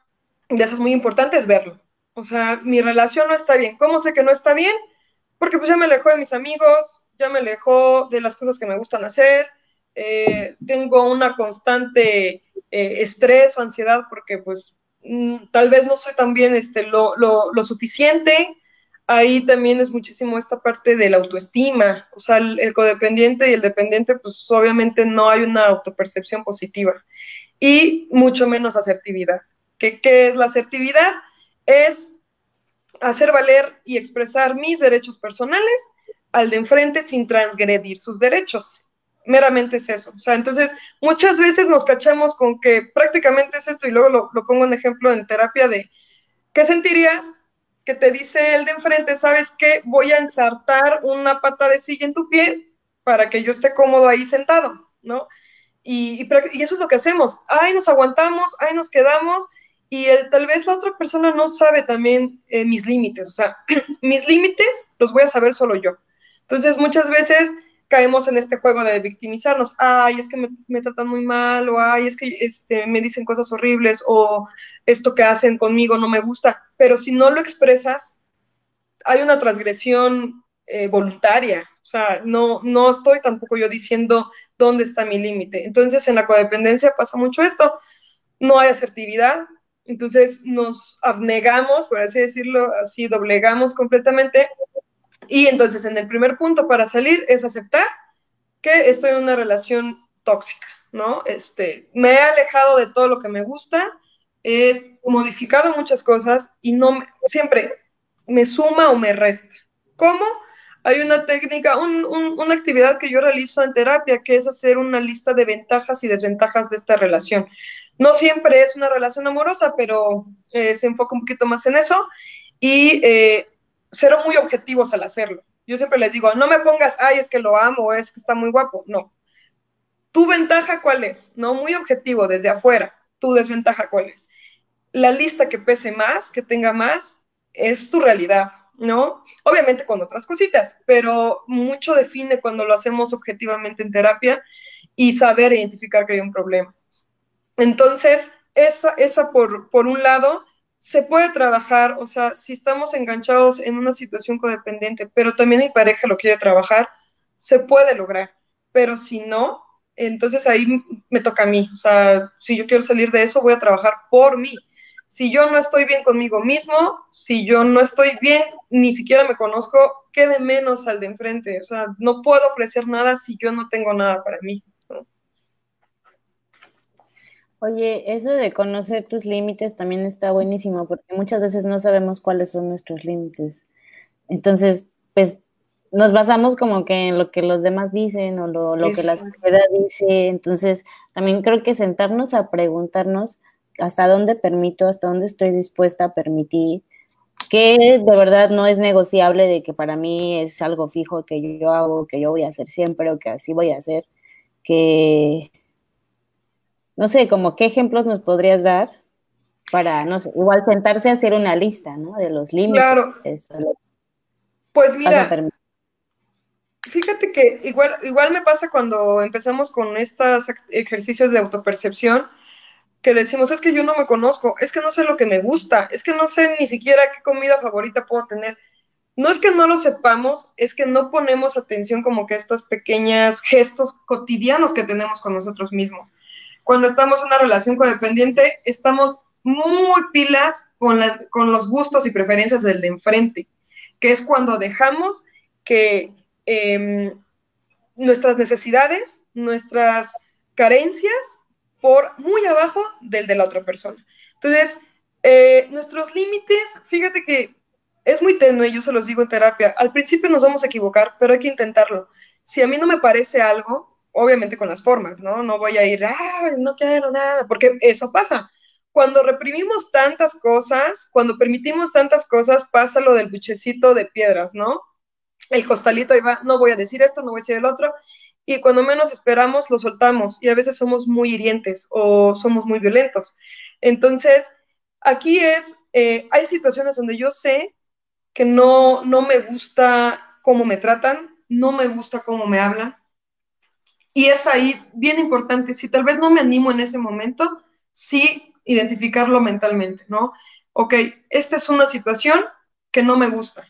de esas muy importantes es verlo. O sea, mi relación no está bien. ¿Cómo sé que no está bien? Porque pues ya me alejó de mis amigos, ya me alejó de las cosas que me gustan hacer, eh, tengo una constante eh, estrés o ansiedad porque pues mm, tal vez no soy también este, lo, lo, lo, suficiente. Ahí también es muchísimo esta parte de la autoestima, o sea, el, el, codependiente y el dependiente, pues obviamente no hay una autopercepción positiva y mucho menos asertividad. ¿Qué, qué es la asertividad? Es hacer valer y expresar mis derechos personales al de enfrente sin transgredir sus derechos. Meramente es eso. O sea, entonces muchas veces nos cachamos con que prácticamente es esto y luego lo, lo pongo en ejemplo en terapia de, ¿qué sentirías? Que te dice el de enfrente, ¿sabes qué? Voy a ensartar una pata de silla en tu pie para que yo esté cómodo ahí sentado, ¿no? Y, y, y eso es lo que hacemos. Ay, nos aguantamos, ay, nos quedamos y el, tal vez la otra persona no sabe también eh, mis límites, o sea, (clears throat) mis límites los voy a saber solo yo. Entonces, muchas veces caemos en este juego de victimizarnos, ay, es que me, me tratan muy mal, o ay, es que este, me dicen cosas horribles, o esto que hacen conmigo no me gusta, pero si no lo expresas, hay una transgresión eh, voluntaria, o sea, no, no estoy tampoco yo diciendo dónde está mi límite. Entonces, en la codependencia pasa mucho esto, no hay asertividad, entonces nos abnegamos, por así decirlo, así doblegamos completamente. Y entonces en el primer punto para salir es aceptar que estoy en una relación tóxica, ¿no? Este, me he alejado de todo lo que me gusta, he modificado muchas cosas y no me, siempre me suma o me resta. ¿Cómo? Hay una técnica, un, un, una actividad que yo realizo en terapia, que es hacer una lista de ventajas y desventajas de esta relación. No siempre es una relación amorosa, pero eh, se enfoca un poquito más en eso y eh, ser muy objetivos al hacerlo. Yo siempre les digo, no me pongas, ay, es que lo amo, es que está muy guapo. No. ¿Tu ventaja cuál es? No, muy objetivo, desde afuera. ¿Tu desventaja cuál es? La lista que pese más, que tenga más, es tu realidad, ¿no? Obviamente con otras cositas, pero mucho define cuando lo hacemos objetivamente en terapia y saber identificar que hay un problema. Entonces, esa, esa por, por un lado, se puede trabajar, o sea, si estamos enganchados en una situación codependiente, pero también mi pareja lo quiere trabajar, se puede lograr. Pero si no, entonces ahí me toca a mí. O sea, si yo quiero salir de eso, voy a trabajar por mí. Si yo no estoy bien conmigo mismo, si yo no estoy bien, ni siquiera me conozco, quede menos al de enfrente. O sea, no puedo ofrecer nada si yo no tengo nada para mí. Oye, eso de conocer tus límites también está buenísimo porque muchas veces no sabemos cuáles son nuestros límites. Entonces, pues nos basamos como que en lo que los demás dicen o lo, lo que la sociedad dice. Entonces, también creo que sentarnos a preguntarnos hasta dónde permito, hasta dónde estoy dispuesta a permitir, que de verdad no es negociable de que para mí es algo fijo que yo hago, que yo voy a hacer siempre o que así voy a hacer, que no sé, como qué ejemplos nos podrías dar para, no sé, igual sentarse a hacer una lista, ¿no? De los límites. Claro. Pues mira, fíjate que igual, igual me pasa cuando empezamos con estos ejercicios de autopercepción, que decimos, es que yo no me conozco, es que no sé lo que me gusta, es que no sé ni siquiera qué comida favorita puedo tener. No es que no lo sepamos, es que no ponemos atención como que a estos pequeños gestos cotidianos que tenemos con nosotros mismos cuando estamos en una relación codependiente, estamos muy pilas con, la, con los gustos y preferencias del de enfrente, que es cuando dejamos que eh, nuestras necesidades, nuestras carencias, por muy abajo del de la otra persona. Entonces, eh, nuestros límites, fíjate que es muy tenue, yo se los digo en terapia, al principio nos vamos a equivocar, pero hay que intentarlo. Si a mí no me parece algo, obviamente con las formas, ¿no? No voy a ir, ah, no quiero nada, porque eso pasa. Cuando reprimimos tantas cosas, cuando permitimos tantas cosas, pasa lo del buchecito de piedras, ¿no? El costalito ahí va, no voy a decir esto, no voy a decir el otro, y cuando menos esperamos, lo soltamos, y a veces somos muy hirientes o somos muy violentos. Entonces, aquí es, eh, hay situaciones donde yo sé que no, no me gusta cómo me tratan, no me gusta cómo me hablan, y es ahí bien importante, si tal vez no me animo en ese momento, sí identificarlo mentalmente, ¿no? Ok, esta es una situación que no me gusta.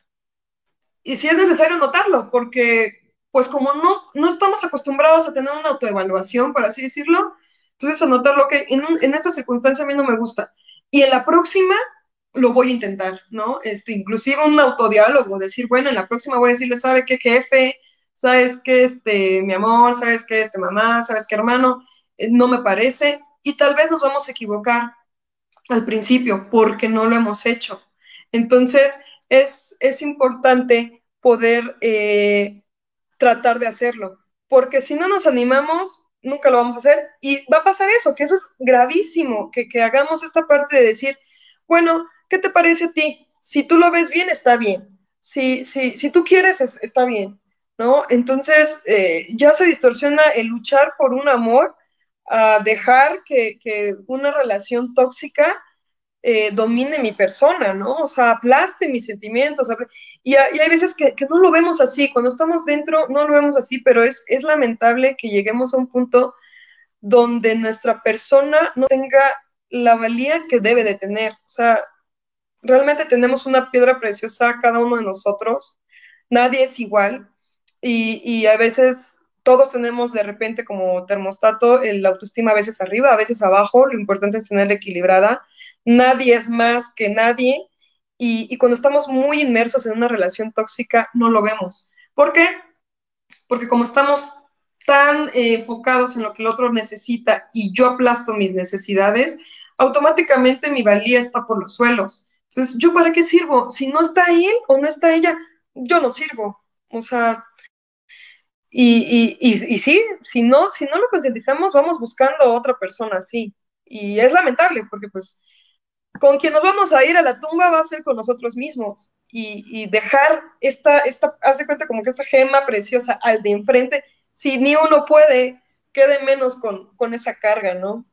Y sí es necesario notarlo, porque pues como no, no estamos acostumbrados a tener una autoevaluación, por así decirlo, Entonces, anotarlo que en, en esta circunstancia a mí no me gusta. Y en la próxima lo voy a intentar, ¿no? Este, inclusive un autodiálogo, decir, bueno, en la próxima voy a decirle, ¿sabe qué jefe? ¿Sabes qué, este, mi amor? ¿Sabes qué, este, mamá? ¿Sabes qué, hermano? Eh, no me parece. Y tal vez nos vamos a equivocar al principio porque no lo hemos hecho. Entonces, es, es importante poder eh, tratar de hacerlo, porque si no nos animamos, nunca lo vamos a hacer. Y va a pasar eso, que eso es gravísimo, que, que hagamos esta parte de decir, bueno, ¿qué te parece a ti? Si tú lo ves bien, está bien. Si, si, si tú quieres, está bien, ¿no? Entonces, eh, ya se distorsiona el luchar por un amor a dejar que, que una relación tóxica eh, domine mi persona, ¿no? O sea, aplaste mis sentimientos. Y, hay veces que, que, no lo vemos así, cuando estamos dentro no lo vemos así, pero es, es lamentable que lleguemos a un punto donde nuestra persona no tenga la valía que debe de tener. O sea, realmente tenemos una piedra preciosa cada uno de nosotros, nadie es igual y, y a veces todos tenemos de repente como termostato el autoestima a veces arriba, a veces abajo, lo importante es tenerla equilibrada, nadie es más que nadie y, y, cuando estamos muy inmersos en una relación tóxica no lo vemos. ¿Por qué? Porque como estamos tan eh, enfocados en lo que el otro necesita y yo aplasto mis necesidades, automáticamente mi valía está por los suelos. Entonces, ¿yo para qué sirvo? Si no está él o no está ella, yo no sirvo. O sea, y, y, y, sí, si no, si no lo concientizamos, vamos buscando a otra persona así. Y es lamentable, porque pues con quien nos vamos a ir a la tumba va a ser con nosotros mismos. Y, y dejar esta, esta, haz de cuenta como que esta gema preciosa al de enfrente, si ni uno puede, quede menos con, con esa carga, ¿no?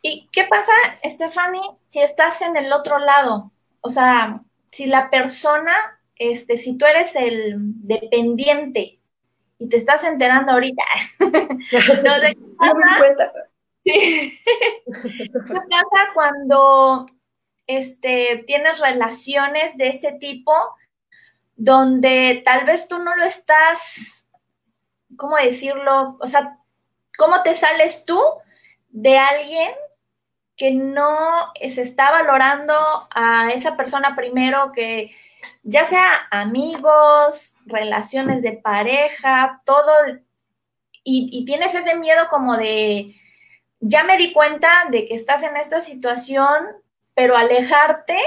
¿Y qué pasa, Stephanie, si estás en el otro lado? O sea, si la persona, este, si tú eres el dependiente y te estás enterando ahorita, (laughs) no sé, ¿qué pasa? ¿Qué pasa cuando este, tienes relaciones de ese tipo donde tal vez tú no lo estás, ¿cómo decirlo? O sea, ¿cómo te sales tú de alguien que no se está valorando a esa persona primero que ya sea amigos, relaciones de pareja, todo, y, tienes ese miedo como de, ya me di cuenta de que estás en esta situación, pero alejarte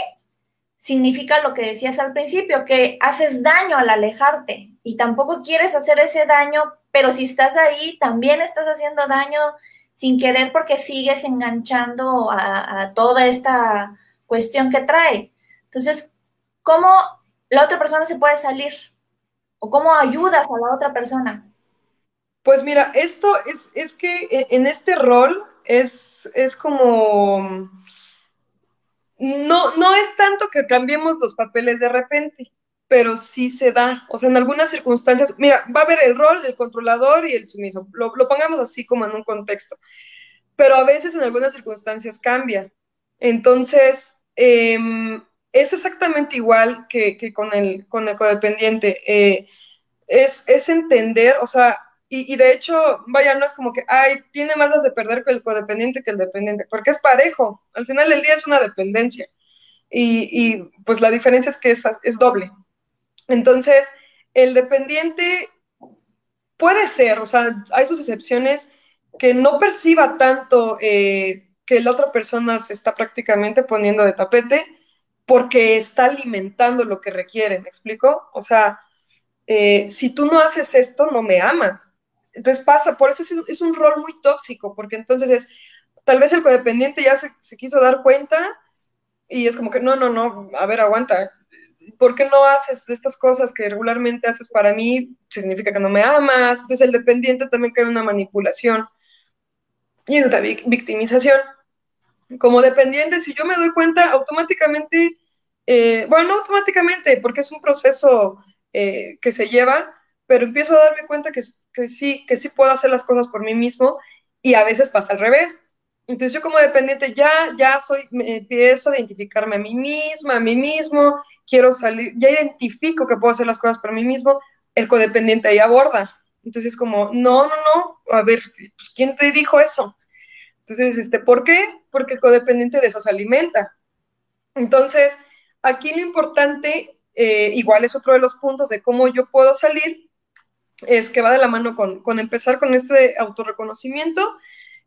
significa lo que decías al principio, que haces daño al alejarte y tampoco quieres hacer ese daño, pero si estás ahí, también estás haciendo daño sin querer porque sigues enganchando a, toda esta cuestión que trae. Entonces, ¿cómo la otra persona se puede salir? ¿O cómo ayudas a la otra persona? Pues mira, esto es, es que en este rol es, es como, no, no es tanto que cambiemos los papeles de repente, pero sí se da. O sea, en algunas circunstancias, mira, va a haber el rol del controlador y el sumiso. Lo, lo, pongamos así como en un contexto. Pero a veces en algunas circunstancias cambia. Entonces, eh, es exactamente igual que, que, con, el, con el codependiente. Eh, es, es, entender, o sea, y, y, de hecho, vaya, no es como que, ay, tiene más las de perder que el codependiente que el dependiente, porque es parejo. Al final del día es una dependencia. Y, y pues la diferencia es que es, es doble. Entonces, el dependiente puede ser, o sea, hay sus excepciones que no perciba tanto eh, que la otra persona se está prácticamente poniendo de tapete porque está alimentando lo que requiere, ¿me explico? O sea, eh, si tú no haces esto, no me amas. Entonces pasa, por eso es, un rol muy tóxico, porque entonces es, tal vez el codependiente ya se, se quiso dar cuenta y es como que, no, no, no, a ver, aguanta, ¿por qué no haces estas cosas que regularmente haces para mí? Significa que no me amas. Entonces el dependiente también cae en una manipulación y una victimización. Como dependiente, si yo me doy cuenta, automáticamente, eh, bueno, no automáticamente, porque es un proceso eh, que se lleva, pero empiezo a darme cuenta que, que, sí, que sí puedo hacer las cosas por mí mismo y a veces pasa al revés. Entonces yo como dependiente ya, ya soy, me empiezo a identificarme a mí misma, a mí mismo, quiero salir, ya identifico que puedo hacer las cosas por mí mismo, el codependiente ahí aborda. Entonces, como, no, no, no, a ver, pues, ¿quién te dijo eso? Entonces, este, ¿por qué? Porque el codependiente de eso se alimenta. Entonces, aquí lo importante, eh, igual es otro de los puntos de cómo yo puedo salir, es que va de la mano con, empezar con este autorreconocimiento,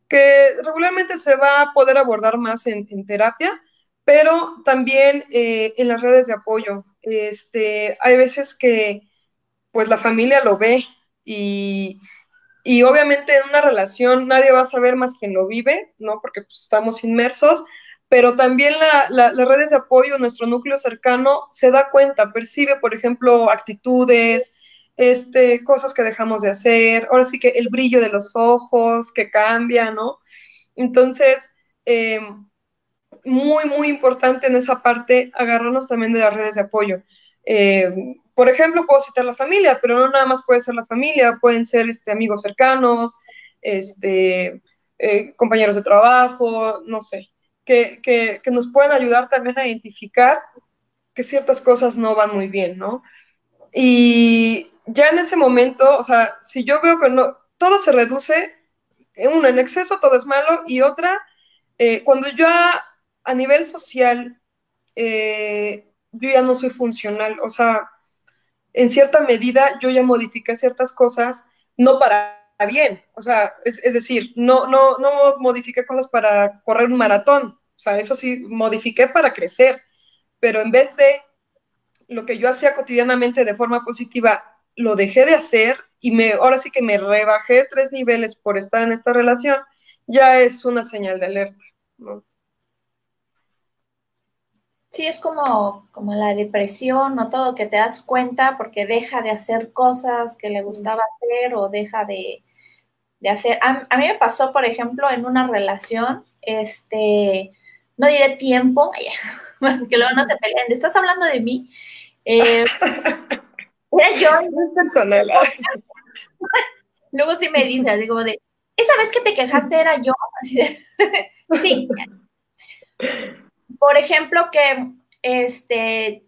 que regularmente se va a poder abordar más en, terapia, pero también eh, en las redes de apoyo. Este, hay veces que pues la familia lo ve y, y obviamente en una relación nadie va a saber más quien lo vive, ¿no? Porque pues, estamos inmersos, pero también las redes de apoyo, nuestro núcleo cercano, se da cuenta, percibe, por ejemplo, actitudes, este, cosas que dejamos de hacer, ahora sí que el brillo de los ojos que cambia, ¿no? Entonces, em, muy, muy importante en esa parte agarrarnos también de las redes de apoyo. Em, por ejemplo, puedo citar la familia, pero no nada más puede ser la familia, pueden ser este, amigos cercanos, este, eh, compañeros de trabajo, no sé, que, que, que, nos pueden ayudar también a identificar que ciertas cosas no van muy bien, ¿no? Y ya en ese momento, o sea, si yo veo que no, todo se reduce, uno en exceso todo es malo y otra, eh, cuando yo a, nivel social, eh, yo ya no soy funcional, o sea, en cierta medida yo ya modifiqué ciertas cosas, no para bien, o sea, es, decir, no, no, no modifiqué cosas para correr un maratón, o sea, eso sí, modifiqué para crecer, pero en vez de lo que yo hacía cotidianamente de forma positiva, lo dejé de hacer y me, ahora sí que me rebajé tres niveles por estar en esta relación, ya es una señal de alerta, ¿no? Sí, es como, como la depresión o todo, que te das cuenta porque deja de hacer cosas que le gustaba hacer o deja de, hacer. A, mí me pasó, por ejemplo, en una relación, este, no diré tiempo, (laughs) que luego no se peleen, estás hablando de mí. Eh, (laughs) era yo. personal. (laughs) luego sí me dice, así como de, esa vez que te quejaste era yo, así de, sí por ejemplo, que este,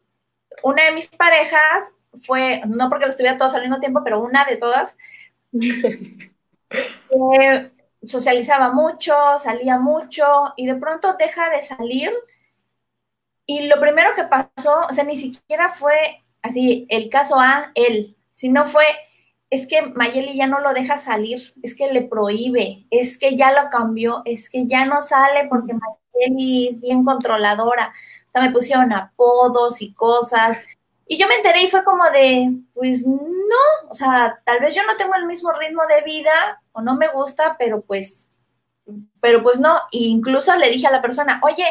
una de mis parejas fue, no porque lo estuviera todos al mismo tiempo, pero una de todas, (laughs) socializaba mucho, salía mucho y de pronto deja de salir. Y lo primero que pasó, o sea, ni siquiera fue así el caso A, él, sino fue, es que Mayeli ya no lo deja salir, es que le prohíbe, es que ya lo cambió, es que ya no sale porque Mayeli es bien controladora. Sea, me pusieron apodos y cosas. Y yo me enteré y fue como de, pues no, o sea, tal vez yo no tengo el mismo ritmo de vida o no me gusta, pero pues, pero pues no. E incluso le dije a la persona, oye,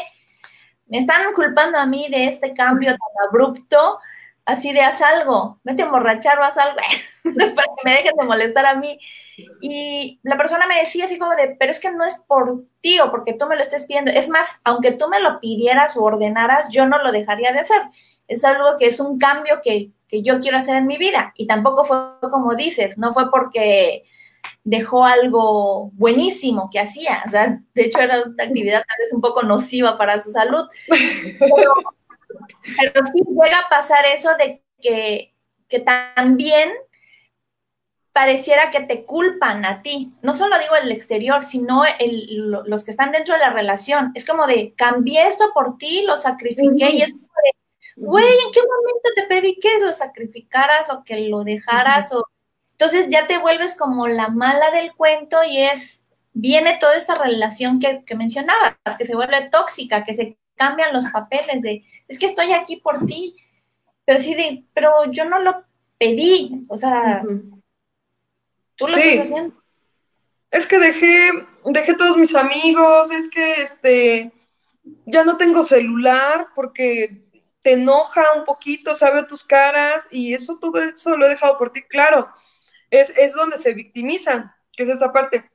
me están culpando a mí de este cambio tan abrupto, así de haz algo, vete a emborrachar o haz algo, (laughs) (laughs) para que me dejen de molestar a mí. Y la persona me decía así como de, pero es que no es por ti o porque tú me lo estés pidiendo. Es más, aunque tú me lo pidieras o ordenaras, yo no lo dejaría de hacer. Es algo que es un cambio que, que yo quiero hacer en mi vida. Y tampoco fue como dices, no fue porque dejó algo buenísimo que hacía. O sea, de hecho era una actividad tal vez un poco nociva para su salud. Pero, (laughs) pero sí llega a pasar eso de que, que también pareciera que te culpan a ti. No solo digo el exterior, sino los que están dentro de la relación. Es como de, cambié esto por ti, lo sacrifiqué y es como de, güey, ¿en qué momento te pedí que lo sacrificaras o que lo dejaras? o Entonces ya te vuelves como la mala del cuento y es, viene toda esta relación que, que mencionabas, que se vuelve tóxica, que se cambian los papeles de, es que estoy aquí por ti, pero sí de, pero yo no lo pedí, o sea... ¿Tú lo estás haciendo? Es que dejé, dejé todos mis amigos, es que este ya no tengo celular porque te enoja un poquito, sabe tus caras y eso todo eso lo he dejado por ti, claro. Es, es donde se victimizan, que es esta parte.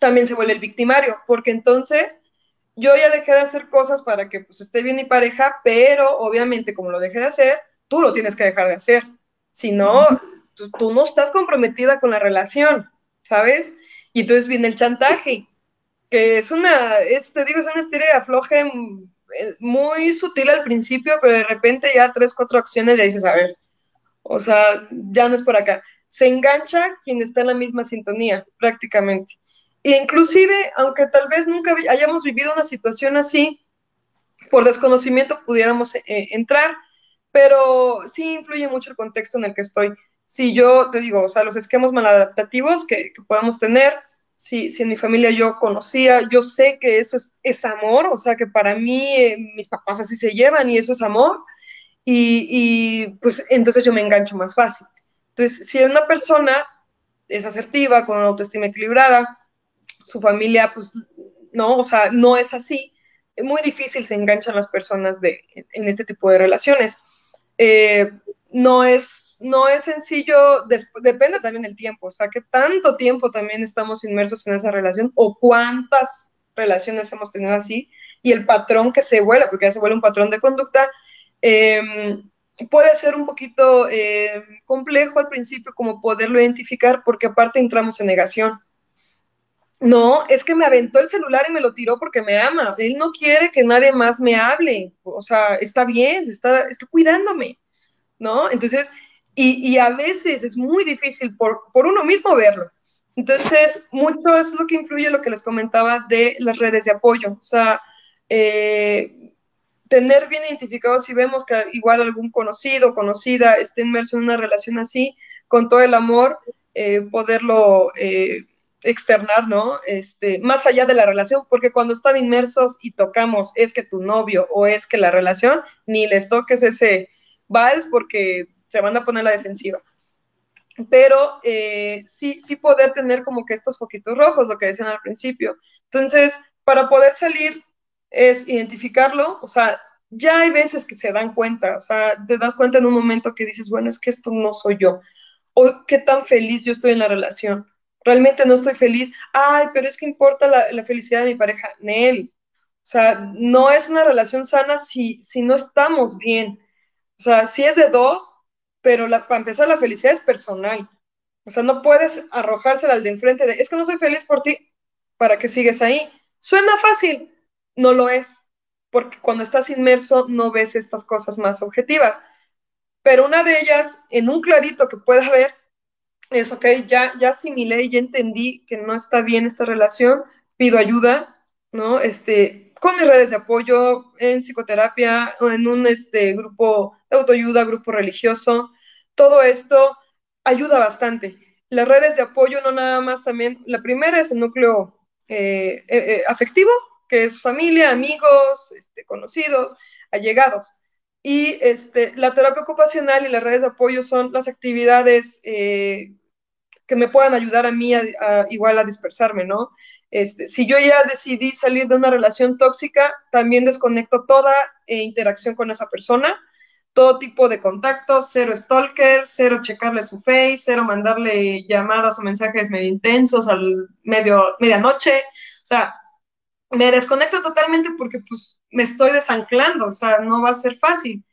También se vuelve el victimario, porque entonces yo ya dejé de hacer cosas para que pues esté bien mi pareja, pero obviamente como lo dejé de hacer, tú lo tienes que dejar de hacer. Si no, tú, no estás comprometida con la relación, ¿sabes? Y entonces viene el chantaje, que es una, es, te digo, es una historia de afloje eh, muy sutil al principio, pero de repente ya tres, cuatro acciones y dices, a ver, o sea, ya no es por acá. Se engancha quien está en la misma sintonía, prácticamente. E inclusive, aunque tal vez nunca hayamos vivido una situación así, por desconocimiento pudiéramos eh, entrar, pero sí influye mucho el contexto en el que estoy. Si yo te digo, o sea, los esquemas maladaptativos que, que podamos tener, si, si, en mi familia yo conocía, yo sé que eso es, es amor, o sea, que para mí eh, mis papás así se llevan y eso es amor, y, y, pues entonces yo me engancho más fácil. Entonces, si una persona es asertiva, con una autoestima equilibrada, su familia, pues, no, o sea, no es así, es muy difícil se enganchan las personas de, en este tipo de relaciones. Eh, no es, no es sencillo, depende también del tiempo, o sea, que tanto tiempo también estamos inmersos en esa relación o cuántas relaciones hemos tenido así y el patrón que se vuela, porque ya se vuelve un patrón de conducta, eh, puede ser un poquito eh, complejo al principio como poderlo identificar porque aparte entramos en negación. No, es que me aventó el celular y me lo tiró porque me ama. Él no quiere que nadie más me hable. O sea, está bien, está, está cuidándome, ¿no? Entonces, y, y, a veces es muy difícil por, por uno mismo verlo. Entonces, mucho es lo que influye lo que les comentaba de las redes de apoyo. O sea, eh, tener bien identificado si vemos que igual algún conocido conocida esté inmerso en una relación así, con todo el amor, eh, poderlo eh, externar, ¿no? Este, más allá de la relación, porque cuando están inmersos y tocamos es que tu novio o es que la relación, ni les toques ese vals porque se van a poner la defensiva. Pero eh, sí, sí poder tener como que estos poquitos rojos, lo que decían al principio. Entonces, para poder salir es identificarlo, o sea, ya hay veces que se dan cuenta, o sea, te das cuenta en un momento que dices, bueno, es que esto no soy yo, o qué tan feliz yo estoy en la relación, realmente no estoy feliz, ay, pero es que importa la, la felicidad de mi pareja, Nel, o sea, no es una relación sana si, si no estamos bien, o sea, si es de dos, pero la, para empezar la felicidad es personal, o sea, no puedes arrojársela al de enfrente de, es que no soy feliz por ti, para que sigues ahí, suena fácil, no lo es, porque cuando estás inmerso no ves estas cosas más objetivas. Pero una de ellas, en un clarito que pueda ver, es, ok, ya, ya asimilé, ya entendí que no está bien esta relación, pido ayuda, ¿no? Este, con mis redes de apoyo, en psicoterapia, en un este, grupo autoayuda, grupo religioso, todo esto ayuda bastante. Las redes de apoyo no nada más también, la primera es el núcleo eh, eh, eh afectivo, que es familia, amigos, este, conocidos, allegados. Y este, la terapia ocupacional y las redes de apoyo son las actividades que me puedan ayudar a mí igual a dispersarme, ¿no? Este, si yo ya decidí salir de una relación tóxica, también desconecto toda interacción con esa persona, todo tipo de contactos, cero stalker, cero checarle su face, cero mandarle llamadas o mensajes medio intensos al medio, medianoche, o sea, me desconecto totalmente porque pues me estoy desanclando, o sea, no va a ser fácil.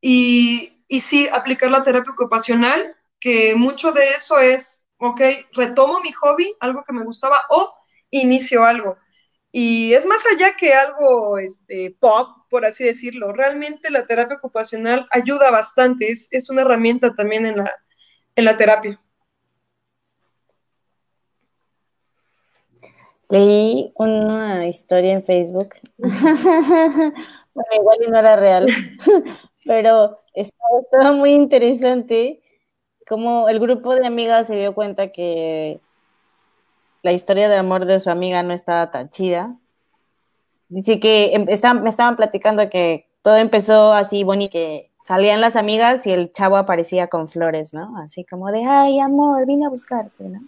Y, y sí, aplicar la terapia ocupacional, que mucho de eso es, ok, retomo mi hobby, algo que me gustaba, o inicio algo. Y es más allá que algo este, pop, por así decirlo. Realmente la terapia ocupacional ayuda bastante, es, es una herramienta también en la, en la terapia. Leí una historia en Facebook. (laughs) bueno, igual no era real, (laughs) pero estaba, muy interesante como el grupo de amigas se dio cuenta que la historia de amor de su amiga no estaba tan chida. Dice que em, me estaban platicando que todo empezó así bonito, que salían las amigas y el chavo aparecía con flores, ¿no? Así como de, ay, amor, vine a buscarte, ¿no?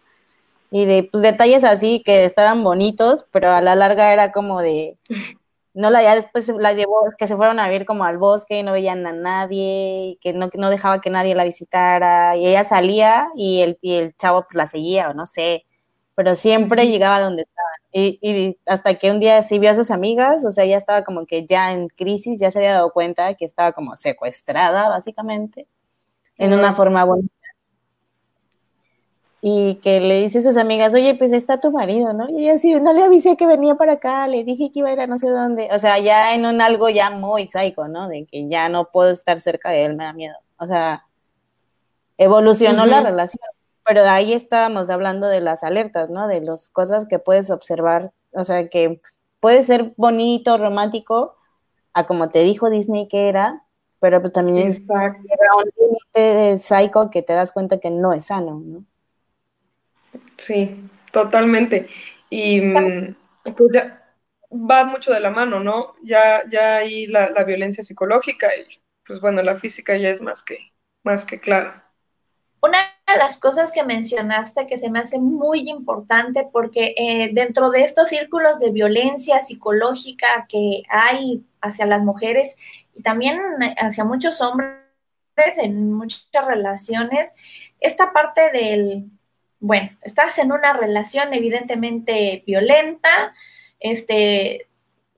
y de pues, detalles así que estaban bonitos, pero a la larga era como de, no la, ya después la llevó, que se fueron a ver como al bosque y no veían a nadie, que no, no dejaba que nadie la visitara, y ella salía y el, y el chavo pues, la seguía, o no sé, pero siempre llegaba donde estaban. Y, y, hasta que un día sí vio a sus amigas, o sea, ya estaba como que ya en crisis, ya se había dado cuenta que estaba como secuestrada, básicamente, en una forma bonita y que le dice a sus amigas, oye, pues está tu marido, ¿no? Y ella así, no le avisé que venía para acá, le dije que iba a ir a no sé dónde. O sea, ya en un algo ya muy psycho, ¿no? De que ya no puedo estar cerca de él, me da miedo. O sea, evolucionó uh -huh. la relación. Pero ahí estábamos hablando de las alertas, ¿no? De las cosas que puedes observar, o sea, que puede ser bonito, romántico, a como te dijo Disney que era, pero pues también es era un límite de psycho que te das cuenta que no es sano, ¿no? Sí, totalmente. Y mm, pues ya va mucho de la mano, ¿no? Ya, ya ahí la, la violencia psicológica y pues bueno, la física ya es más que, más que clara. Una de las cosas que mencionaste que se me hace muy importante porque eh, dentro de estos círculos de violencia psicológica que hay hacia las mujeres y también hacia muchos hombres en muchas relaciones, esta parte del, bueno, estás en una relación evidentemente violenta, este,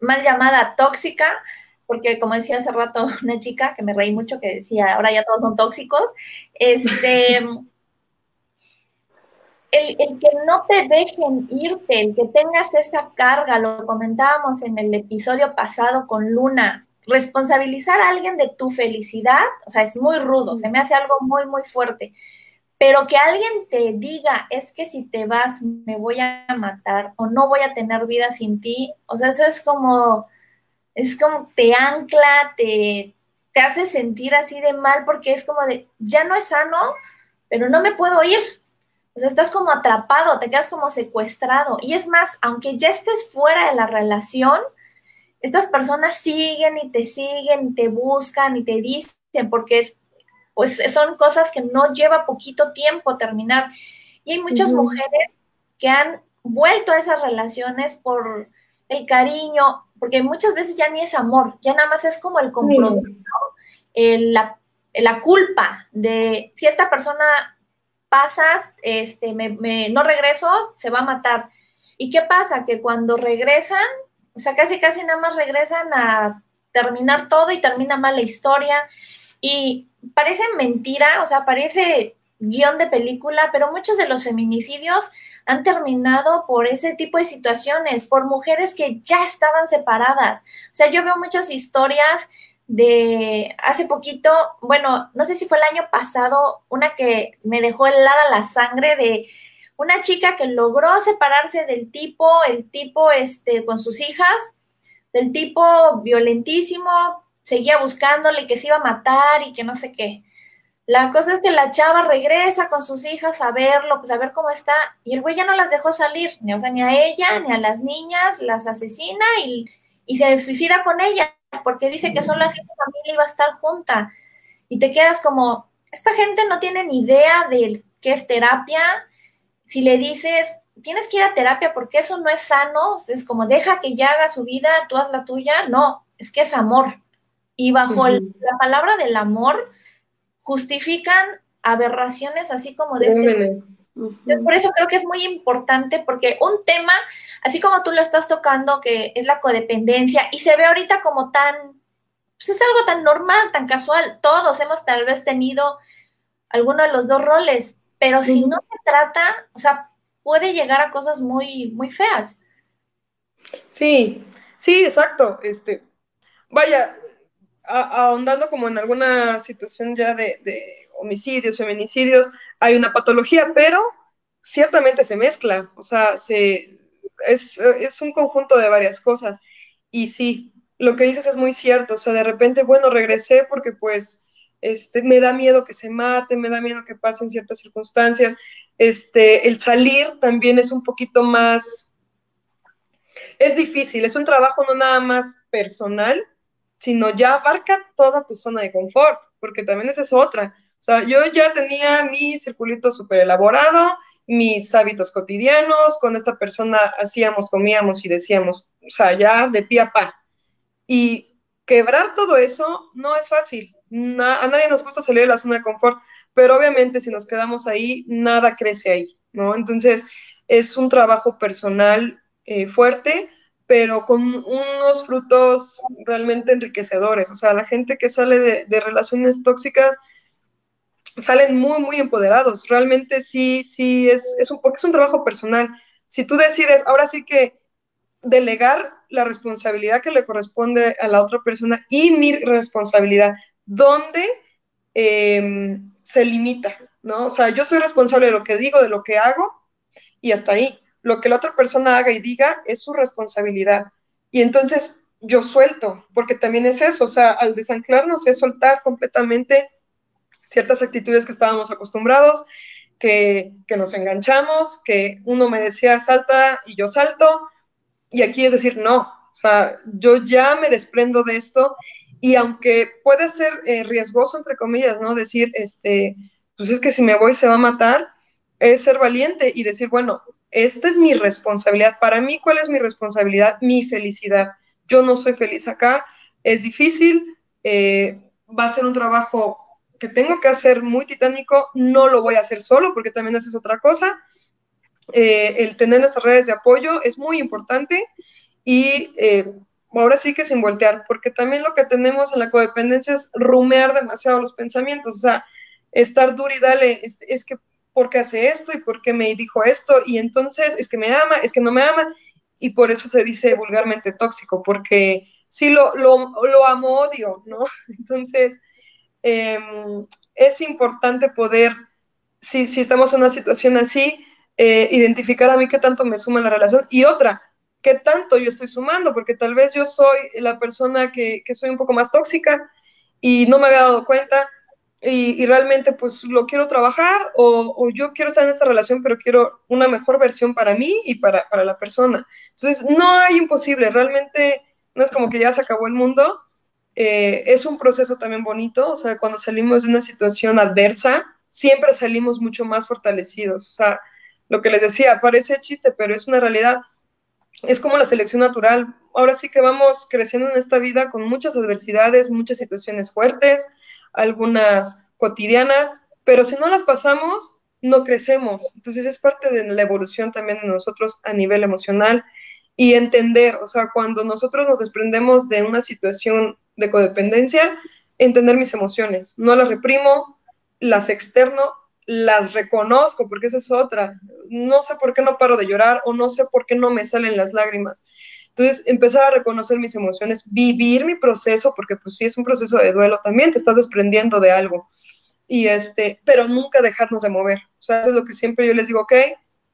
mal llamada tóxica, porque como decía hace rato (laughs) una chica que me reí mucho que decía, ahora ya todos son tóxicos, este, (laughs) el, que no te dejen irte, el que tengas esta carga, lo comentábamos en el episodio pasado con Luna, responsabilizar a alguien de tu felicidad, o sea, es muy rudo, se me hace algo muy, muy fuerte. Pero que alguien te diga, es que si te vas me voy a matar o no voy a tener vida sin ti, o sea, eso es como, es como te ancla, te, te hace sentir así de mal porque es como de, ya no es sano, pero no me puedo ir. O sea, estás como atrapado, te quedas como secuestrado. Y es más, aunque ya estés fuera de la relación, estas personas siguen y te siguen, te buscan y te dicen, porque es, pues son cosas que no lleva poquito tiempo terminar. Y hay muchas mujeres que han vuelto a esas relaciones por el cariño, porque muchas veces ya ni es amor, ya nada más es como el compromiso, la, la, culpa de si esta persona pasas, este, me, no regreso, se va a matar. ¿Y qué pasa? Que cuando regresan, o sea, casi casi nada más regresan a terminar todo y termina mal la historia. Y parece mentira, o sea, parece guion de película, pero muchos de los feminicidios han terminado por ese tipo de situaciones, por mujeres que ya estaban separadas. O sea, yo veo muchas historias de hace poquito, bueno, no sé si fue el año pasado, una que me dejó helada la sangre de una chica que logró separarse del tipo, el tipo este con sus hijas, del tipo violentísimo, seguía buscándole que se iba a matar y que no sé qué. La cosa es que la chava regresa con sus hijas a verlo, pues a ver cómo está, y el güey ya no las dejó salir, ni, o sea, ni a ella, ni a las niñas, las asesina y, se suicida con ellas, porque dice que solo así su familia iba a estar junta. Y te quedas como, esta gente no tiene ni idea de qué es terapia. Si le dices, tienes que ir a terapia porque eso no es sano, es como, deja que ya haga su vida, tú haz la tuya. No, es que es amor. Y bajo la palabra del amor, justifican aberraciones así como de este. Por eso creo que es muy importante porque un tema, así como tú lo estás tocando, que es la codependencia, y se ve ahorita como tan, pues es algo tan normal, tan casual. Todos hemos tal vez tenido alguno de los dos roles, pero si no se trata, o sea, puede llegar a cosas muy, muy feas. Sí, sí, exacto. Este, vaya, ahondando como en alguna situación ya de, homicidios, feminicidios, hay una patología, pero ciertamente se mezcla, o sea, se, es, un conjunto de varias cosas. Y sí, lo que dices es muy cierto, o sea, de repente, bueno, regresé porque pues este, me da miedo que se mate, me da miedo que pasen ciertas circunstancias. Este, el salir también es un poquito más, es difícil, es un trabajo no nada más personal, sino ya abarca toda tu zona de confort, porque también esa es otra. O sea, yo ya tenía mi circulito súper elaborado, mis hábitos cotidianos, con esta persona hacíamos, comíamos y decíamos, o sea, ya de pie a pa. Y quebrar todo eso no es fácil. a nadie nos gusta salir de la zona de confort, pero obviamente si nos quedamos ahí, nada crece ahí, ¿no? Entonces, es un trabajo personal eh, fuerte, pero con unos frutos realmente enriquecedores. O sea, la gente que sale de, relaciones tóxicas salen muy, muy empoderados. Realmente sí, sí, es, es un, porque es un trabajo personal. Si tú decides, ahora sí que delegar la responsabilidad que le corresponde a la otra persona y mi responsabilidad, ¿dónde em, se limita? ¿no? O sea, yo soy responsable de lo que digo, de lo que hago, y hasta ahí. Lo que la otra persona haga y diga es su responsabilidad. Y entonces yo suelto, porque también es eso, o sea, al desanclarnos es soltar completamente ciertas actitudes que estábamos acostumbrados, que, que nos enganchamos, que uno me decía salta y yo salto, y aquí es decir, no, o sea, yo ya me desprendo de esto y aunque puede ser eh, riesgoso, entre comillas, ¿no? Decir, este, pues es que si me voy se va a matar, es ser valiente y decir, bueno, esta es mi responsabilidad. Para mí, ¿cuál es mi responsabilidad? Mi felicidad. Yo no soy feliz acá, es difícil, eh, va a ser un trabajo que tengo que hacer muy titánico, no lo voy a hacer solo porque también esa es otra cosa. Eh, el tener nuestras redes de apoyo es muy importante y ahora sí que sin voltear, porque también lo que tenemos en la codependencia es rumear demasiado los pensamientos, o sea, estar duro y dale, es, que, ¿por qué hace esto? ¿Y por qué me dijo esto? Y entonces, es que me ama, es que no me ama, y por eso se dice vulgarmente tóxico, porque sí lo, lo, lo amo, odio, ¿no? (laughs) Entonces, em, es importante poder, si, si estamos en una situación así, eh, identificar a mí qué tanto me suma la relación. Y otra, qué tanto yo estoy sumando, porque tal vez yo soy la persona que, soy un poco más tóxica y no me había dado cuenta y, realmente pues lo quiero trabajar o, yo quiero estar en esta relación, pero quiero una mejor versión para mí y para, la persona. Entonces, no hay imposible, realmente no es como que ya se acabó el mundo. Eh, es un proceso también bonito, o sea, cuando salimos de una situación adversa, siempre salimos mucho más fortalecidos. O sea, lo que les decía, parece chiste, pero es una realidad es como la selección natural. Ahora sí que vamos creciendo en esta vida con muchas adversidades, muchas situaciones fuertes, algunas cotidianas, pero si no las pasamos, no crecemos. Entonces es parte de la evolución también de nosotros a nivel emocional y entender, o sea, cuando nosotros nos desprendemos de una situación de codependencia, entender mis emociones. No las reprimo, las externo las reconozco, porque esa es otra. No sé por qué no paro de llorar o no sé por qué no me salen las lágrimas. Entonces, empezar a reconocer mis emociones, vivir mi proceso, porque pues sí es un proceso de duelo también, te estás desprendiendo de algo. Y este, pero nunca dejarnos de mover. O sea, eso es lo que siempre yo les digo, ok,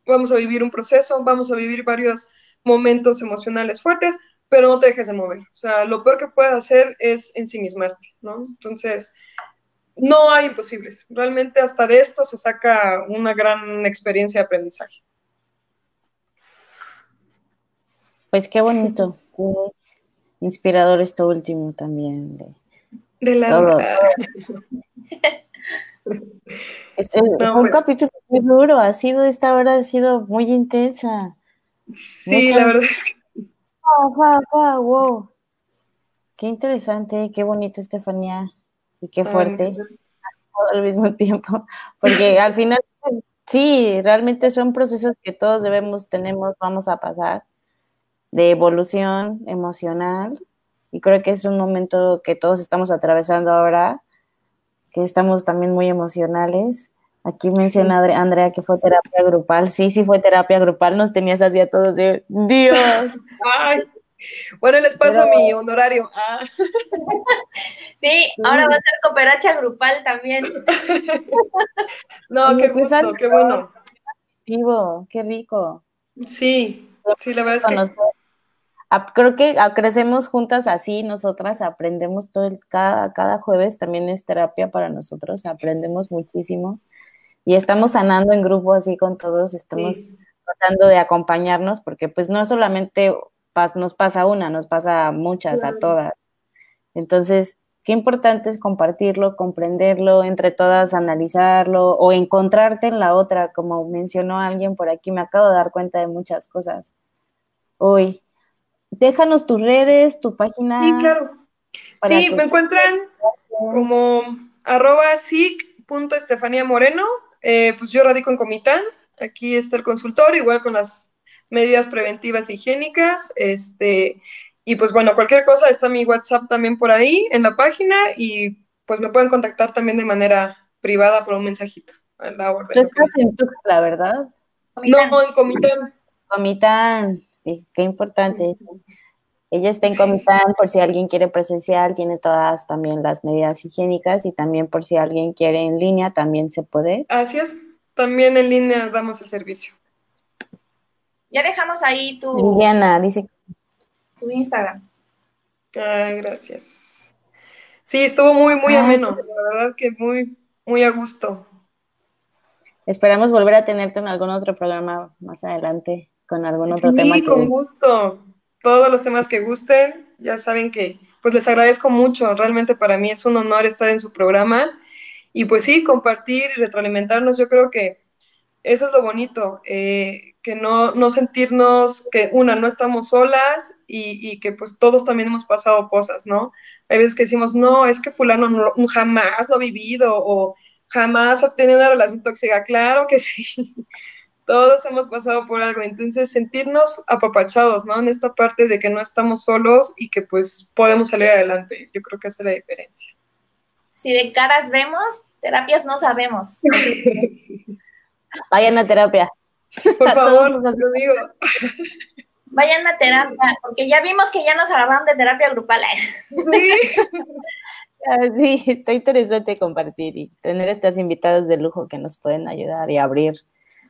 vamos a vivir un proceso, vamos a vivir varios momentos emocionales fuertes, pero no te dejes de mover. O sea, lo peor que puedes hacer es ensimismarte, ¿no? Entonces, no hay imposibles. Realmente hasta de esto se saca una gran experiencia de aprendizaje. Pues qué bonito, qué inspirador esto último también. De, la todo. (laughs) Un pues. capítulo muy duro, ha sido esta hora, ha sido muy intensa. Sí, la verdad es que... wow. Qué interesante, qué bonito, Estefanía y qué fuerte al mismo (laughs) tiempo, porque al final sí, realmente son procesos que todos debemos, tenemos, vamos a pasar de evolución emocional y creo que es un momento que todos estamos atravesando ahora, que estamos también muy emocionales. Aquí menciona Andrea que fue terapia grupal. Sí, sí fue terapia grupal. Nos tenías así a todos de Dios. (laughs) Ay, bueno, les paso mi honorario. Ah. (laughs) Sí, ahora va a ser cooperacha grupal también. (laughs) no, qué gusto, qué bueno. Qué rico. Sí, sí, la verdad es que... Creo que crecemos juntas así, nosotras aprendemos todo el, cada, cada jueves, también es terapia para nosotros, aprendemos muchísimo y estamos sanando en grupo así con todos, estamos tratando de acompañarnos porque pues no solamente nos pasa una, nos pasa a muchas, a todas. Entonces, qué importante es compartirlo, comprenderlo, entre todas analizarlo o encontrarte en la otra, como mencionó alguien por aquí, me acabo de dar cuenta de muchas cosas. Uy, déjanos tus redes, tu página. Sí, claro. Sí, me encuentran como arroba Moreno. Eh, pues yo radico en Comitán, aquí está el consultorio, igual con las medidas preventivas higiénicas, este, y pues bueno, cualquier cosa está mi WhatsApp también por ahí en la página y pues me pueden contactar también de manera privada por un mensajito. A la orden, Tú estás en Tuxtla, ¿verdad? No, en Comitán. Comitán, qué importante. Ella está en Comitán por si alguien quiere presencial, tiene todas también las medidas higiénicas y también por si alguien quiere en línea, también se puede. Así es, también en línea damos el servicio. Ya dejamos ahí tu, Liliana dice, tu Instagram. Ay, gracias. Sí, estuvo muy, muy Ay, ameno, la verdad que muy, muy a gusto. esperamos volver a tenerte en algún otro programa más adelante con algún otro tema. Sí, que- con gusto. Todos los temas que gusten, ya saben que pues les agradezco mucho. Realmente para mí es un honor estar en su programa y pues sí, compartir y retroalimentarnos. Yo creo que eso es lo bonito, eh, que no, no sentirnos que una, no estamos solas y, y que pues todos también hemos pasado cosas, ¿no? Hay veces que decimos, no, es que fulano no, jamás lo ha vivido o jamás ha tenido una relación tóxica. Claro que sí. Todos hemos pasado por algo, entonces sentirnos apapachados, ¿no? En esta parte de que no estamos solos y que pues podemos salir adelante. Yo creo que esa es la diferencia. Si de caras vemos, terapias no sabemos. (laughs) Sí. Vayan a terapia. Por favor, los- lo digo. Vayan a terapia, porque ya vimos que ya nos agarraron de terapia grupal. Sí. (laughs) Ah, Sí, está interesante compartir y tener estas invitadas de lujo que nos pueden ayudar y abrir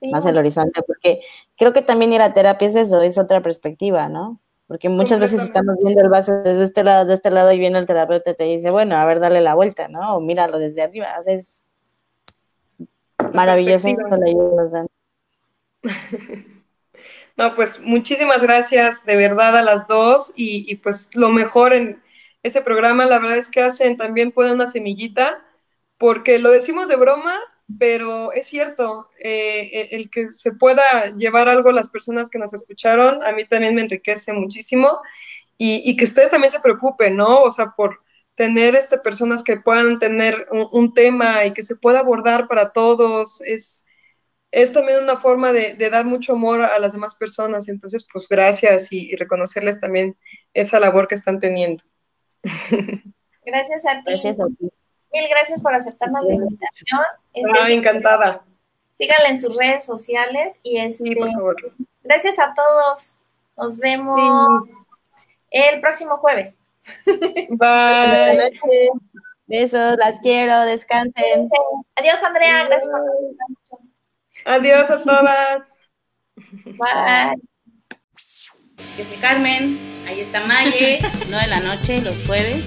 Sí, más el horizonte, porque creo que también ir a terapia es eso, es otra perspectiva, ¿no? Porque muchas veces estamos viendo el vaso desde este lado, de este lado, y viene el terapeuta y te dice, bueno, a ver, dale la vuelta, ¿no? O míralo desde arriba, o sea, es maravilloso. (laughs) No, pues muchísimas gracias de verdad a las dos y, y, pues lo mejor en este programa, la verdad es que hacen también una semillita, porque lo decimos de broma, pero es cierto, eh, el, el que se pueda llevar algo a las personas que nos escucharon, a mí también me enriquece muchísimo y, y que ustedes también se preocupen, ¿no? O sea, por tener este, personas que puedan tener un, un tema y que se pueda abordar para todos, es es también una forma de, de, dar mucho amor a las demás personas. Entonces, pues gracias y, y, reconocerles también esa labor que están teniendo. (laughs) Gracias a ti. Gracias a ti. Mil gracias por aceptarnos la invitación. Este, ah, encantada. Síganla en sus redes sociales y este, sí, por favor. gracias a todos. Nos vemos sí. el próximo jueves. (laughs) Bye. Besos, las quiero, descansen. Adiós, Andrea. Gracias por Adiós a todas. Bye. Yo soy Carmen, ahí está Maye, (laughs) 9 de la noche, los jueves.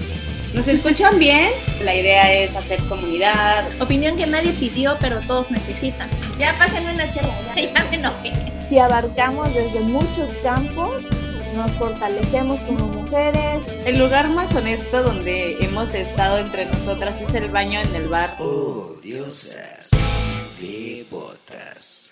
¿Nos escuchan bien? La idea es hacer comunidad. Opinión que nadie pidió, pero todos necesitan. Ya pásenme una chela, ya, (laughs) ya me enojé. Si abarcamos desde muchos campos, nos fortalecemos como mujeres. El lugar más honesto donde hemos estado entre nosotras es el baño en el bar. Oh, diosas. de botas.